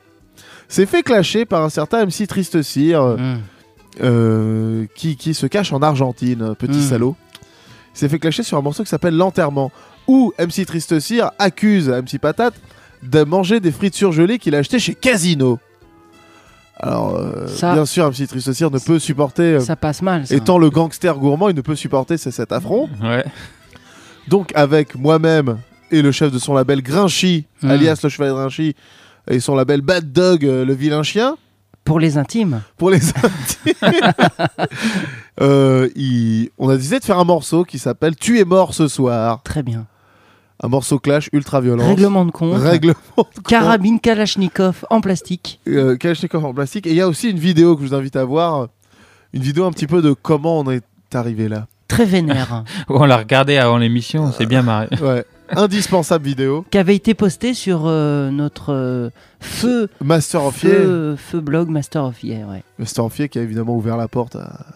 s'est fait clasher par un certain MC Triste Cire, euh, Mm. euh, qui, qui se cache en Argentine, petit Mm. salaud. Il s'est fait clasher sur un morceau qui s'appelle L'enterrement, où MC Triste Cire accuse MC Patate de manger des frites surgelées qu'il a achetées chez Casino. Alors, euh, Ça- bien sûr, MC Triste Cire ne peut supporter. euh, Ça passe mal, ça. Étant le gangster gourmand, il ne peut supporter ce- cet affront. Ouais. Donc, avec moi-même et le chef de son label Grinchy, Mm. alias le cheval de Grinchy, et son label Bad Dog, euh, le vilain chien, Pour les intimes. pour les intimes, euh, il- on a décidé de faire un morceau qui s'appelle Tu es mort ce soir. Très bien. Un morceau clash ultra violent. Règlement de compte. Règlement de compte. Carabine Kalachnikov en plastique. Euh, Kalachnikov en plastique. Et il y a aussi une vidéo que je vous invite à voir. Une vidéo un petit peu de comment on est arrivé là. Très vénère. On l'a regardé avant l'émission, on s'est bien marré. Ouais. Indispensable vidéo. qui avait été postée sur euh, notre euh, feu, Master of feu, feu blog Master of Ye, ouais. Master of Ye qui a évidemment ouvert la porte à,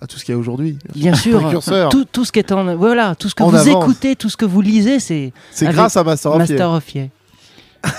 à tout ce qu'il y a aujourd'hui. Bien sûr, tout, tout ce qui est en voilà, tout ce que En vous avance. écoutez, tout ce que vous lisez, c'est C'est grâce à Master of. Master of Ye.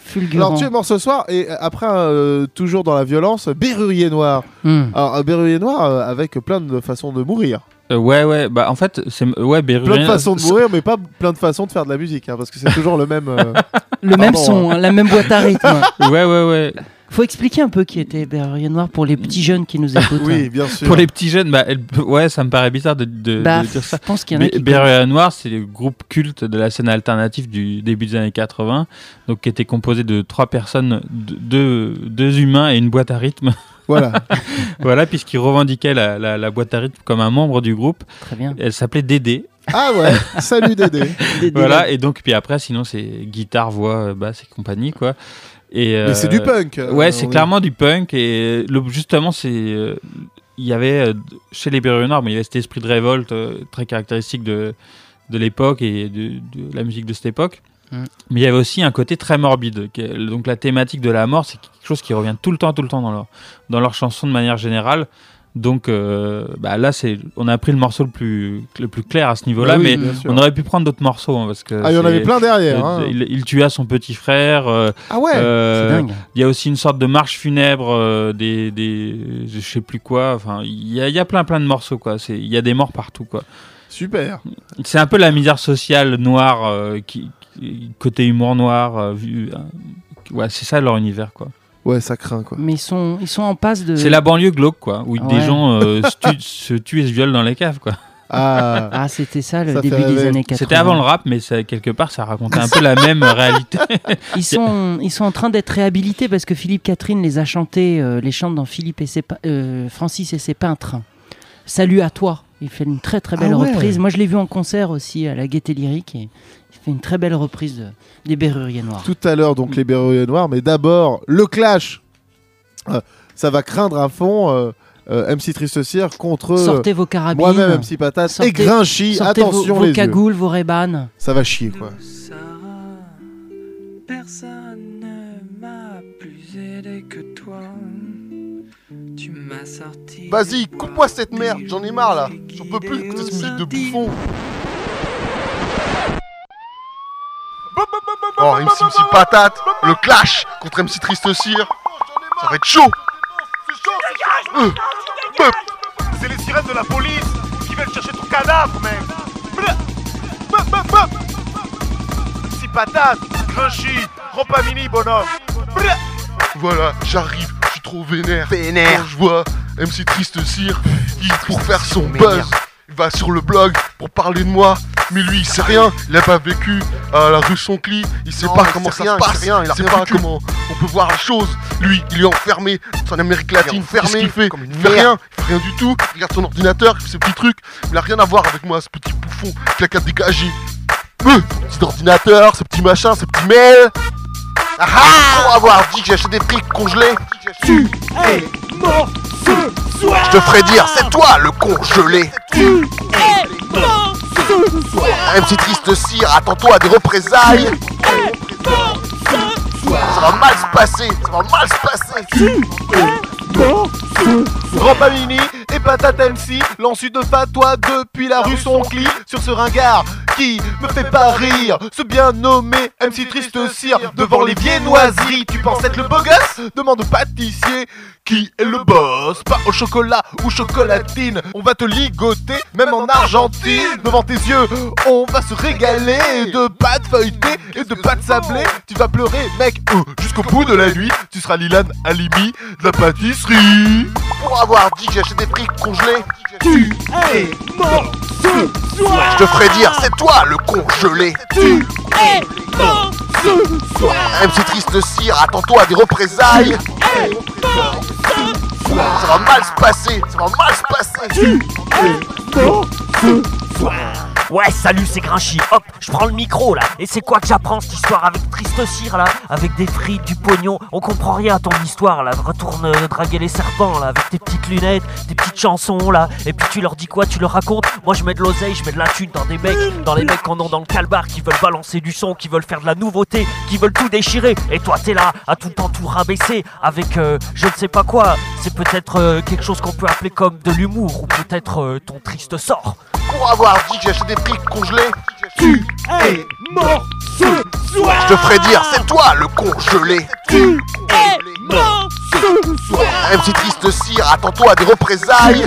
Fulgurant. Alors tu es mort ce soir et euh, après euh, toujours dans la violence, Berrurier Noir. Hmm. Alors un Berrurier Noir euh, avec plein de façons de mourir. Euh, ouais, ouais, bah en fait, c'est. Ouais, Berrurier- Plein de façons de mourir mais pas plein de façons de faire de la musique hein, parce que c'est toujours le même euh, Le même pardon, son, hein. hein, la même boîte à rythme. Ouais, ouais, ouais. Faut expliquer un peu qui était Berrurier Noir pour les petits jeunes qui nous écoutent. Oui, bien sûr. Pour les petits jeunes, bah, elle- ouais, ça me paraît bizarre de, de- Bah, de dire ça. je pense qu'il y en a Bé- qui Berrurier Noir, c'est le groupe culte de la scène alternative du début des années 80, donc qui était composé de trois personnes, de- deux, deux humains et une boîte à rythme. Voilà. voilà, puisqu'il revendiquait la, la- la boîte à rythme comme un membre du groupe. Très bien. Elle s'appelait Dédé. Ah ouais, salut Dédé. Voilà, et donc, puis après, sinon, c'est guitare, voix, euh, basse et compagnie, quoi. Et, Mais c'est du punk, euh, Ouais, c'est est- clairement du punk. Et le- justement, c'est. euh, Il y avait, euh, chez les Berrues Noirs, mais il y avait cet esprit de révolte euh, très caractéristique de, de l'époque et de, de la musique de cette époque. Mm. Mais il y avait aussi un côté très morbide. Donc la thématique de la mort, c'est quelque chose qui revient tout le temps, tout le temps dans leur, dans leurs chansons de manière générale. Donc euh, bah là, c'est, on a pris le morceau le plus, le plus clair à ce niveau-là, Bah oui, mais on aurait pu prendre d'autres morceaux hein, parce que Ah, il y en avait plein derrière, hein. Il, il tua son petit frère. euh, Ah ouais, euh, c'est dingue. Il y a aussi une sorte de marche funèbre euh, des, des, je sais plus quoi. Enfin, il y a, y a plein plein de morceaux quoi. C'est, il y a des morts partout quoi. Super. C'est un peu la misère sociale noire, euh, qui- côté humour noir. euh, vu, euh, ouais, c'est ça leur univers quoi. Ouais, ça craint quoi. Mais ils sont, ils sont en passe de. C'est la banlieue glauque quoi, où des gens euh, se, tuent, se tuent et se violent dans les caves quoi. Ah, Ah, c'était ça le Ça début des années 80. C'était avant le rap, mais ça, quelque part ça racontait un peu la même réalité. Ils sont, ils sont en train d'être réhabilités parce que Philippe Catherine les a chantés, euh, les chante dans Philippe et ses, euh, Francis et ses peintres. Salut à toi. Il fait une très très belle Ah ouais. reprise. Moi je l'ai vu en concert aussi à la Gaieté Lyrique et fait une très belle reprise de- des Berruriers Noirs. Tout à l'heure, donc les Berruriers Noirs, mais d'abord, le clash. Euh, ça va craindre à fond euh, euh, MC Triste Cire contre euh, Sortez vos carabines. moi-même MC Patate Sortez- et Grinchy. sortez Attention vos, vos les yeux. cagoules, vos rébanes. Ça va chier quoi. Personne ne m'a plus aidé que toi. Tu m'as sorti. Vas-y, coupe-moi cette merde, j'en ai marre là. J'en peux plus d'écouter cette musique de bouffon. Oh, MC MC Patate, le clash contre MC Triste Cire. Ça va être chaud. Euh. C'est les sirènes de la police qui viennent chercher ton cadavre, mec. Si patate, Grinchy, Rompamini, bonhomme. Voilà, j'arrive, je suis trop vénère. Vénère. Quand je vois MC Triste Cire, il pour faire son buzz, il va sur le blog pour parler de moi. Mais lui, il sait rien, il a pas vécu à la rue Soncli, il sait Non, pas comment ça rien, se il sait rien, il a sait rien pas vécu. comment on peut voir la chose. Lui, il est enfermé son Amérique latine, qu'est-ce qu'il fait comme une Il fait merde. rien, il fait rien du tout, il regarde son ordinateur, il fait ses petits trucs, il a rien à voir avec moi, ce petit bouffon qui a qu'à dégager. Euh, petit ordinateur, ce petit machin, ce petit mail. Ah ah Pour avoir dit que j'achète des frics congelés. Tu es mort ce soir. Je te ferai dire, c'est toi le con gelé. Tu es mort soir. MC Triste Cire, attends-toi à des représailles. Ça va mal se passer, ça va mal se passer. Grand Pamini et Patate MC lancent une fatwa depuis la rue Soncli sur ce ringard qui me fait pas rire. Ce bien nommé MC Triste Cire devant les viennoiseries. Tu penses être le beau gosse? Demande au pâtissier qui est le boss. Pas au chocolat ou chocolatine. On va te ligoter, même en Argentine. Devant tes yeux, on va se régaler de pâtes feuilletées et de pâtes sablées. Tu vas pleurer, mec, euh, jusqu'au bout de la nuit. Tu seras Lilan Alimi de la pâtisserie. Pour avoir dit que j'achète des frics congelés. Tu es mort ce soir. Je te ferai dire, c'est toi le con gelé. Tu es mort ce soir. MC Triste Cire, attends-toi à des représailles. Ça va mal se passer, ça va mal se passer. Ouais, salut, c'est Grinchy. Hop, je prends le micro là. Et c'est quoi que j'apprends cette histoire avec Triste Cire là? Avec des frites, du pognon. On comprend rien à ton histoire là. Retourne euh, draguer les serpents là. Avec tes petites lunettes, tes petites chansons là. Et puis tu leur dis quoi? Tu leur racontes? Moi je mets de l'oseille, je mets de la thune dans des mecs. Dans les mecs qu'on a dans le calbar qui veulent balancer du son, qui veulent faire de la nouveauté, qui veulent tout déchirer. Et toi t'es là à tout le temps tout rabaisser avec euh, je ne sais pas quoi. C'est peut-être euh, quelque chose qu'on peut appeler comme de l'humour ou peut-être euh, ton triste sort. Que j'achète des frics congelés. Tu es mort ce soir. Je te ferai dire, c'est toi le con gelé. Tu es mort ce soir. MC Triste Cire, attends-toi à des représailles.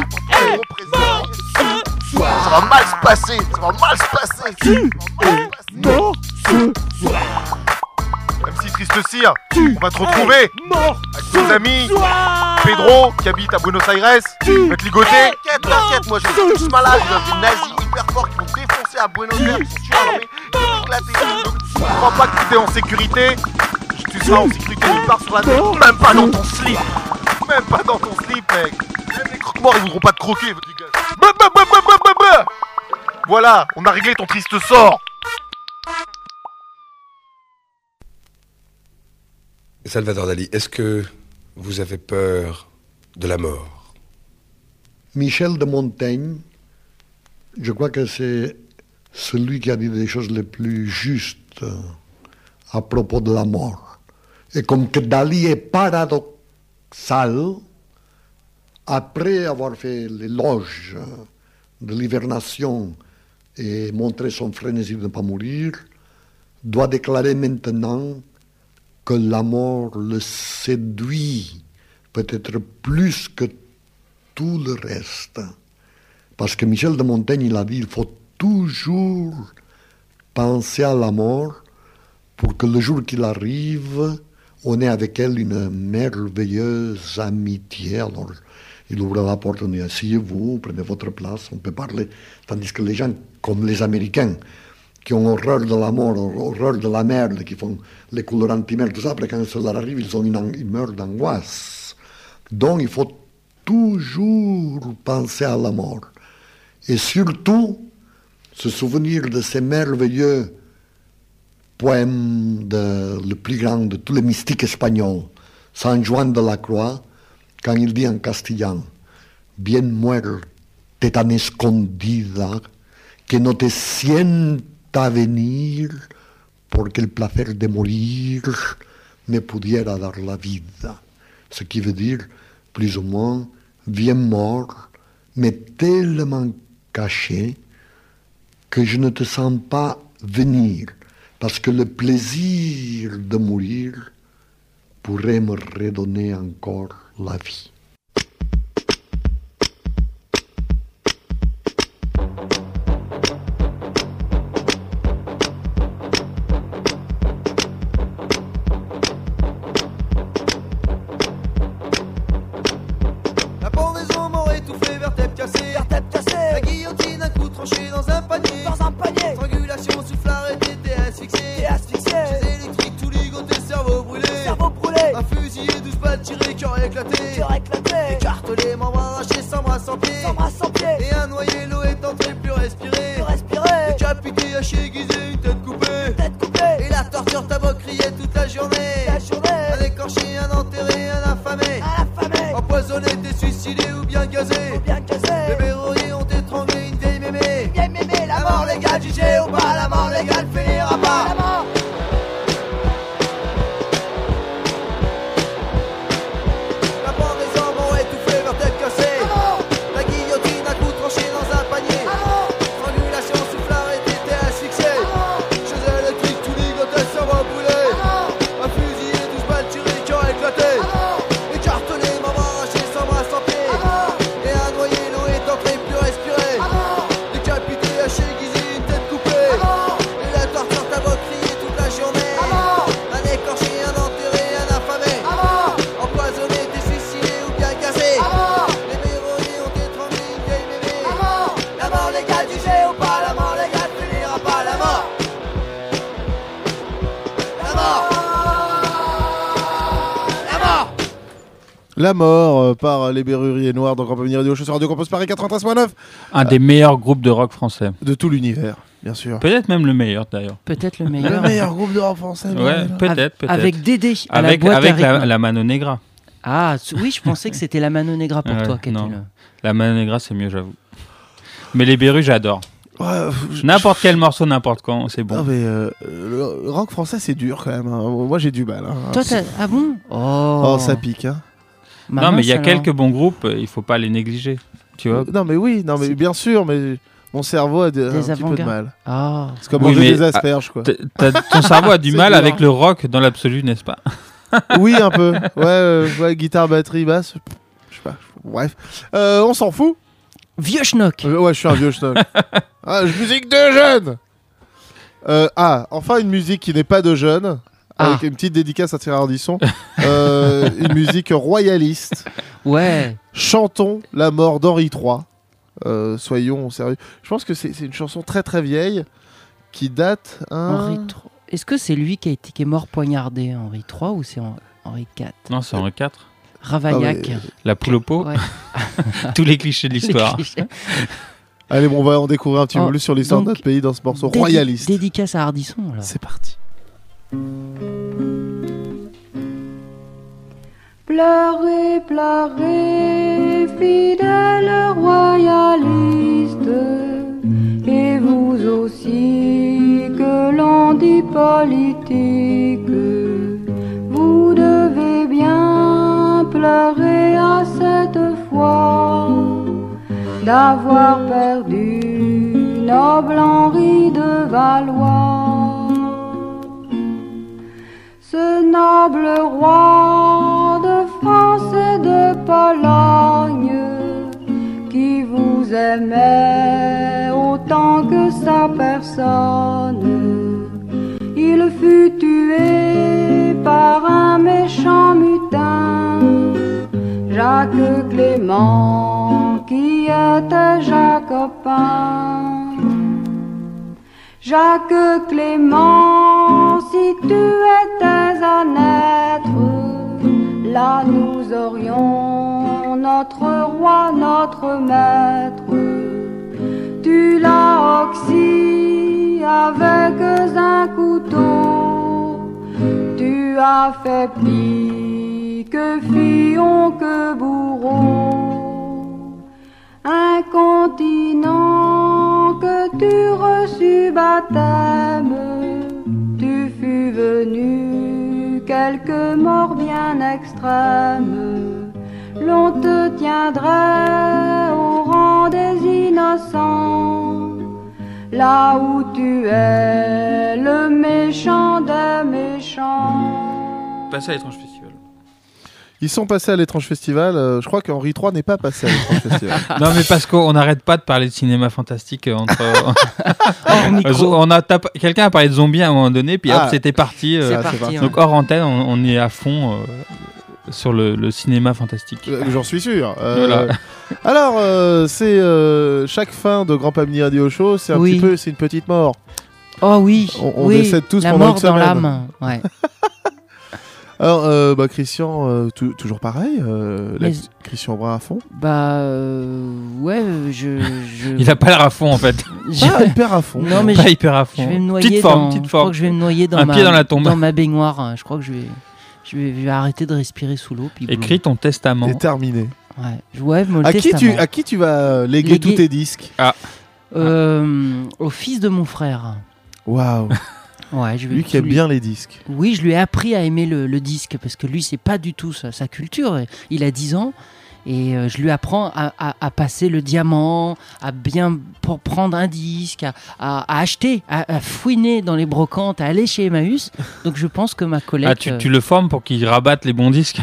Ça va mal se passer, ça va mal se passer. Tu es mort ce soir. MC Triste Cire, on va te retrouver avec tes amis Pedro qui habite à Buenos Aires, va te ligoter. T'inquiète, t'inquiète, moi je suis tous malades, dois des nazis hyper forts qui vont défoncer à Buenos Aires, ils éclater. Donc, Je crois pas que tu es en sécurité. Tu seras en sécurité nulle part sur la. Même pas dans ton slip même pas dans ton slip, mec. Même les croque-morts, ils voudront pas te croquer, petit gars. Bah, bah, bah. Voilà, on a réglé ton triste sort. Salvador Dali, est-ce que vous avez peur de la mort? Michel de Montaigne, je crois que c'est celui qui a dit des choses les plus justes euh, à propos de la mort. Et comme que Dali est paradoxal, après avoir fait l'éloge de l'hivernation et montré son frénésie de ne pas mourir, doit déclarer maintenant que la mort le séduit peut-être plus que tout le reste. Parce que Michel de Montaigne, il a dit, il faut toujours penser à la mort pour que le jour qu'il arrive, on ait avec elle une merveilleuse amitié. Alors, il ouvre la porte, on dit, asseyez-vous, prenez votre place, on peut parler. Tandis que les gens, comme les Américains, qui ont horreur de la mort, horreur de la merde, qui font les couleurs anti-merde, tout ça, après quand leur arrive, ils, ont une ils meurent d'angoisse. Donc il faut toujours penser à la mort. Et surtout, se souvenir de ces merveilleux poèmes de, le plus grand de tous les mystiques espagnols, San Juan de la Croix, quand il dit en castillan, bien muerte tan escondida, que no te sienta venir, porque el placer de morir me pudiera dar la vida. Ce qui veut dire, plus ou moins, bien mort, mais tellement caché que je ne te sens pas venir, parce que le plaisir de mourir pourrait me redonner encore la vie. La mort euh, par les Berruriers Noirs dans Campagnie Radio Show sur Radio Campus Paris 93.9 Un des meilleurs groupes de rock français. de tout l'univers, bien sûr. Peut-être même le meilleur d'ailleurs. Peut-être le meilleur. Le meilleur groupe de rock français. Ouais, peut-être, peut-être. Avec Dédé à la Avec, boîte à la, la Mano Negra. Ah, oui, je pensais que c'était la Mano Negra pour Ouais, toi La Mano Negra, c'est mieux, j'avoue. Mais les Berus, j'adore. Ouais, N'importe quel morceau, n'importe quand, c'est bon. Non mais euh, le rock français c'est dur quand même. hein. Moi j'ai du mal. hein. Toi, t'as- ah bon? Oh. Oh, ça pique. Hein. Bah non, mais il y a alors. quelques bons groupes, euh, il faut pas les négliger. Tu vois Non mais oui, non mais bien sûr, mais mon cerveau a de- un Des petit peu de mal. Ah. C'est comme Oui, manger des asperges quoi. ton cerveau a du mal dur, avec le rock dans l'absolu, n'est-ce pas? Oui un peu. Ouais, euh, ouais, guitare, batterie, basse. Je sais pas. Bref, Euh, on s'en fout. Vieux schnock. Euh, ouais, je suis un vieux schnock. ah, je musique de jeunes. Euh, ah, enfin une musique qui n'est pas de Avec Ah. une petite dédicace à Thierry Ardisson. Euh, une musique royaliste. Ouais. Chantons la mort d'Henri III. Euh, soyons sérieux. Je pense que c'est une chanson très très vieille qui date. hein, Henri III. Est-ce que c'est lui qui, a été, qui est mort poignardé, Henri III, ou c'est Hen- Henri IV Non, c'est Henri IV. Ravaillac. Ah ouais. La poule au pot. Ouais. Tous les clichés de l'histoire. Allez, bon, on va en découvrir un petit peu Oh, plus sur l'histoire de notre pays dans ce morceau Dédi- royaliste. Dédicace à Hardisson. alors. C'est parti. Pleurez, pleurez, fidèles royalistes, et vous aussi que l'on dit politique, vous devez bien pleurer à cette fois d'avoir perdu noble Henri de Valois. Ce noble roi de France et de Pologne qui vous aimait autant que sa personne, il fut tué par un méchant mutin, Jacques Clément qui était jacobin. Jacques Clément, si tu étais à naître, là nous aurions notre roi, notre maître. Tu l'as oxy avec un couteau, tu as fait pis que Fillon que bourreau. Un continent que tu reçus baptême, tu fus venu quelques morts bien extrêmes. L'on te tiendrait au rang des innocents, là où tu es le méchant des méchants. Ils sont passés à l'étrange festival. euh, je crois qu'Henri III n'est pas passé à l'étrange festival. non mais parce qu'on n'arrête pas de parler de cinéma fantastique entre. On a tap- quelqu'un a parlé de zombies à un moment donné puis hop Ah. c'était parti. euh, parti, Donc hors antenne on, on est à fond euh, sur le, le cinéma fantastique. Euh, J'en suis sûr. Euh, Voilà. Alors, euh, c'est euh, chaque fin de Grand Pamini Radio Show, c'est un Oui. petit peu, c'est une petite mort. Oh oui, On- on oui, décède tous la pendant mort une dans semaine. l'âme. Ouais. Alors, euh, bah, Christian, euh, tou- toujours pareil. euh, la- Mais- Christian Brun à fond. Bah euh, ouais, je, je... Il a pas l'air à fond en fait. Je- Pas hyper à fond. Non mais Pas je- hyper à fond. Je vais me noyer Petite forme, dans, petite Je crois forme. que je vais me noyer dans Un ma pied dans la tombe. dans ma baignoire. Je crois que je vais je vais, je vais arrêter de respirer sous l'eau puis Écris ton testament. Et terminé. Ouais, ouais, mon À qui, tu, testament. à qui tu vas léguer Léguer- tous tes disques? Ah. Euh, au fils de mon frère. Waouh. Ouais, je Lui qui aime bien les disques. Oui, je lui ai appris à aimer le, le disque parce que lui, c'est pas du tout sa, sa culture. Il a 10 ans et euh, je lui apprends à, à- à passer le diamant, à bien pour prendre un disque, à, à- à acheter, à, à fouiner dans les brocantes, à aller chez Emmaüs. Donc je pense que ma collègue. Ah, tu, tu le formes pour qu'il rabatte les bons disques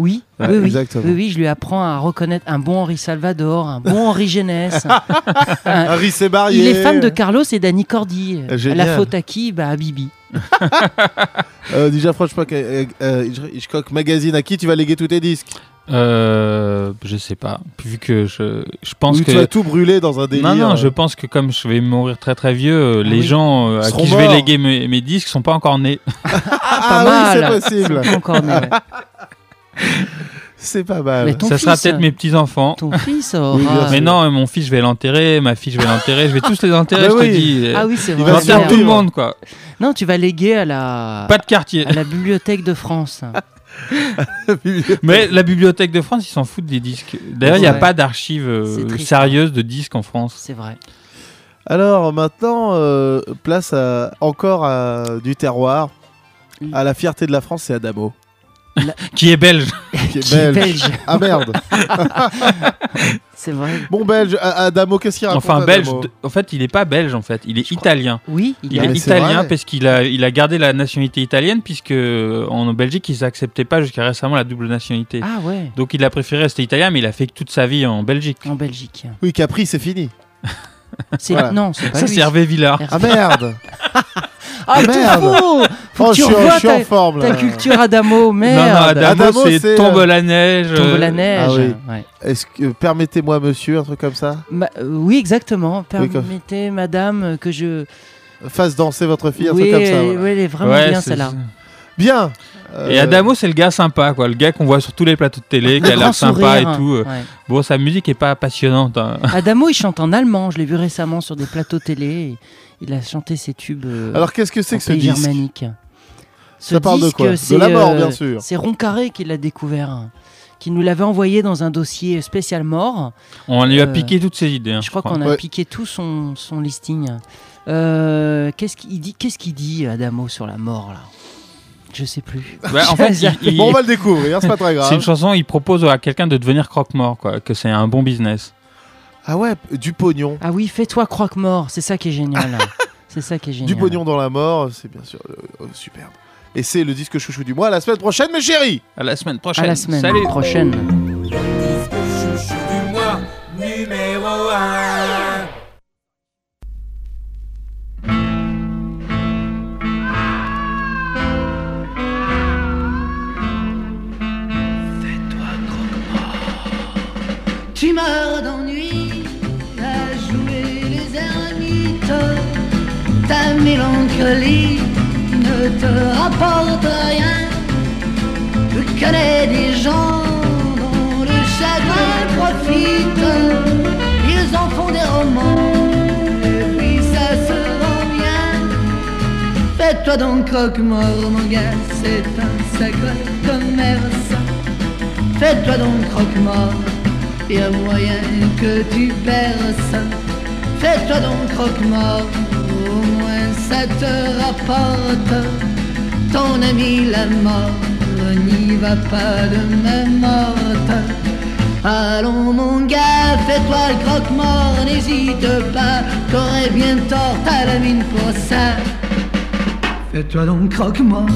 Oui, Ouais, oui, oui. exactement. oui, oui, je lui apprends à reconnaître un bon Henri Salvador, un bon Henri Génès. un- Harry Sébarrier. Il est fan de Carlos et d'Annie Cordy. Génial. La faute à qui? Bah à Bibi. Euh, déjà, franchement, euh, euh, Hitchcock Magazine, à qui tu vas léguer tous tes disques? Euh, je sais pas. Vu que je, je pense Ou que. tu vas tout brûler dans un délire Non, non, euh, je pense que comme je vais mourir très très vieux, euh, les oui. gens euh, à qui je vais morts. léguer mes, mes disques sont pas encore nés. Ah, Ah oui, mal. c'est possible. C'est encore ouais. C'est pas mal. Ça sera fils, peut-être mes petits-enfants. Ton fils aura. Mais non, mon fils, je vais l'enterrer, ma fille, je vais l'enterrer, je vais tous les enterrer, Bah je te oui. dis. Ah oui, c'est Il vrai. faire tout le monde, quoi. Non, tu vas léguer à la, Pas de quartier. à la Bibliothèque de France. Mais la Bibliothèque de France, ils s'en foutent des disques. D'ailleurs, il n'y a pas d'archives euh, triste, sérieuses de disques en France. C'est vrai. Alors maintenant, euh, place à- encore à du terroir. À la fierté de la France, c'est Adamo. Qui est belge. Qui est Qui est belge. belge. Ah merde. C'est vrai. Bon belge, Adamo, qu'est-ce qu'il raconte Enfin, belge. Adamo En fait, il n'est pas belge, en fait. Il est italien. Oui, Il Ah, est italien parce qu'il a, il a gardé la nationalité italienne puisque en Belgique, ils n'acceptaient pas jusqu'à récemment la double nationalité. Ah ouais. Donc il a préféré rester italien, mais il a fait toute sa vie en Belgique. En Belgique. Oui, Capri, c'est fini. C'est Voilà. non, c'est pas Ça, c'est Hervé Villard. Ah merde. Ah, tout merde. faux Faut Oh, que tu je suis en- revoies je suis en ta, forme, ta là. culture Adamo, Non, merde. non, Adamo, Adamo, c'est tombe euh, la neige. Tombe la neige. ah oui. ouais. Est-ce que permettez-moi, monsieur, un truc comme ça? Ma- euh, oui, exactement. Oui, Permettez, madame, que je. Fasse danser votre fille, un oui, truc comme ça. oui, voilà. elle est vraiment Ouais, bien celle-là. Bien. Et Euh, Adamo, c'est le gars sympa, quoi. Le gars qu'on voit sur tous les plateaux de télé, qui a l'air sympa et tout. ouais. Bon, sa musique est pas passionnante. hein. Adamo, il chante en allemand. Je l'ai vu récemment sur des plateaux télé. Il a chanté ses tubes. euh, Alors, qu'est-ce que c'est que ce disque germanique. Ce Ça parle de quoi De c'est, la mort, euh, bien sûr. C'est Roncaré qui l'a découvert, qui nous l'avait envoyé dans un dossier spécial mort. On lui a Euh, piqué toutes ses idées. hein, Je crois crois. qu'on a Ouais. piqué tout son, son listing. Euh, qu'est-ce qu'il dit, qu'est-ce qu'il dit Adamo sur la mort là? Je sais plus. Ouais, en fait, il- il- Bon, on va le découvrir, c'est pas très grave. C'est une chanson, il propose à quelqu'un de devenir croque-mort, quoi, que c'est un bon business. Ah ouais, du pognon. Ah oui, fais-toi croque-mort, c'est ça qui est génial. c'est ça qui est génial. Du pognon dans la mort, c'est bien sûr euh, euh, superbe. Et c'est le disque chouchou du mois. À la semaine prochaine, mes chéris. À la semaine À la semaine prochaine. Chouchou du mois numéro 1. Mélancolie ne te rapporte rien. Je connais des gens dont le chagrin profite. Ils en font des romans et puis ça se rend bien. Fais-toi donc croque-mort, mon gars, c'est un sacré commerce. Fais-toi donc croque-mort, y a moyen que tu perces. Fais-toi donc croque-mort, au moins ça te rapporte. Ton ami la mort n'y va pas de même morte. Allons mon gars, fais-toi le croque-mort, n'hésite pas, t'aurais bien tort, t'as la mine pour ça. Fais-toi donc croque-mort.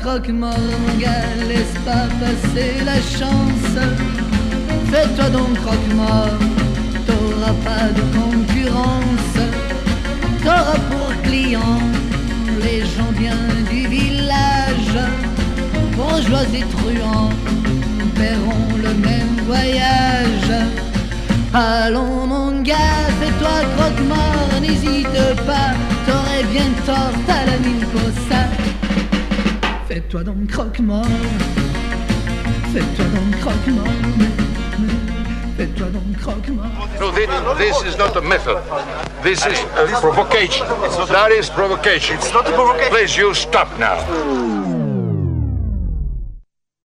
Croque-mort, mon gars, laisse pas passer la chance. Fais-toi donc croque-mort, t'auras pas de concurrence. T'auras pour client les gens bien du village. Bourgeois et truands paieront le même voyage. Allons mon gars, fais-toi croque-mort, n'hésite pas, t'aurais bien tort, t'as la mine pour ça. Fais-toi donc croque-mort, fais-toi donc croque-mort, fais-toi donc croque-mort. No, this, this is not a method. This is a provocation. That is provocation. It's not a provocation. Please, you stop now.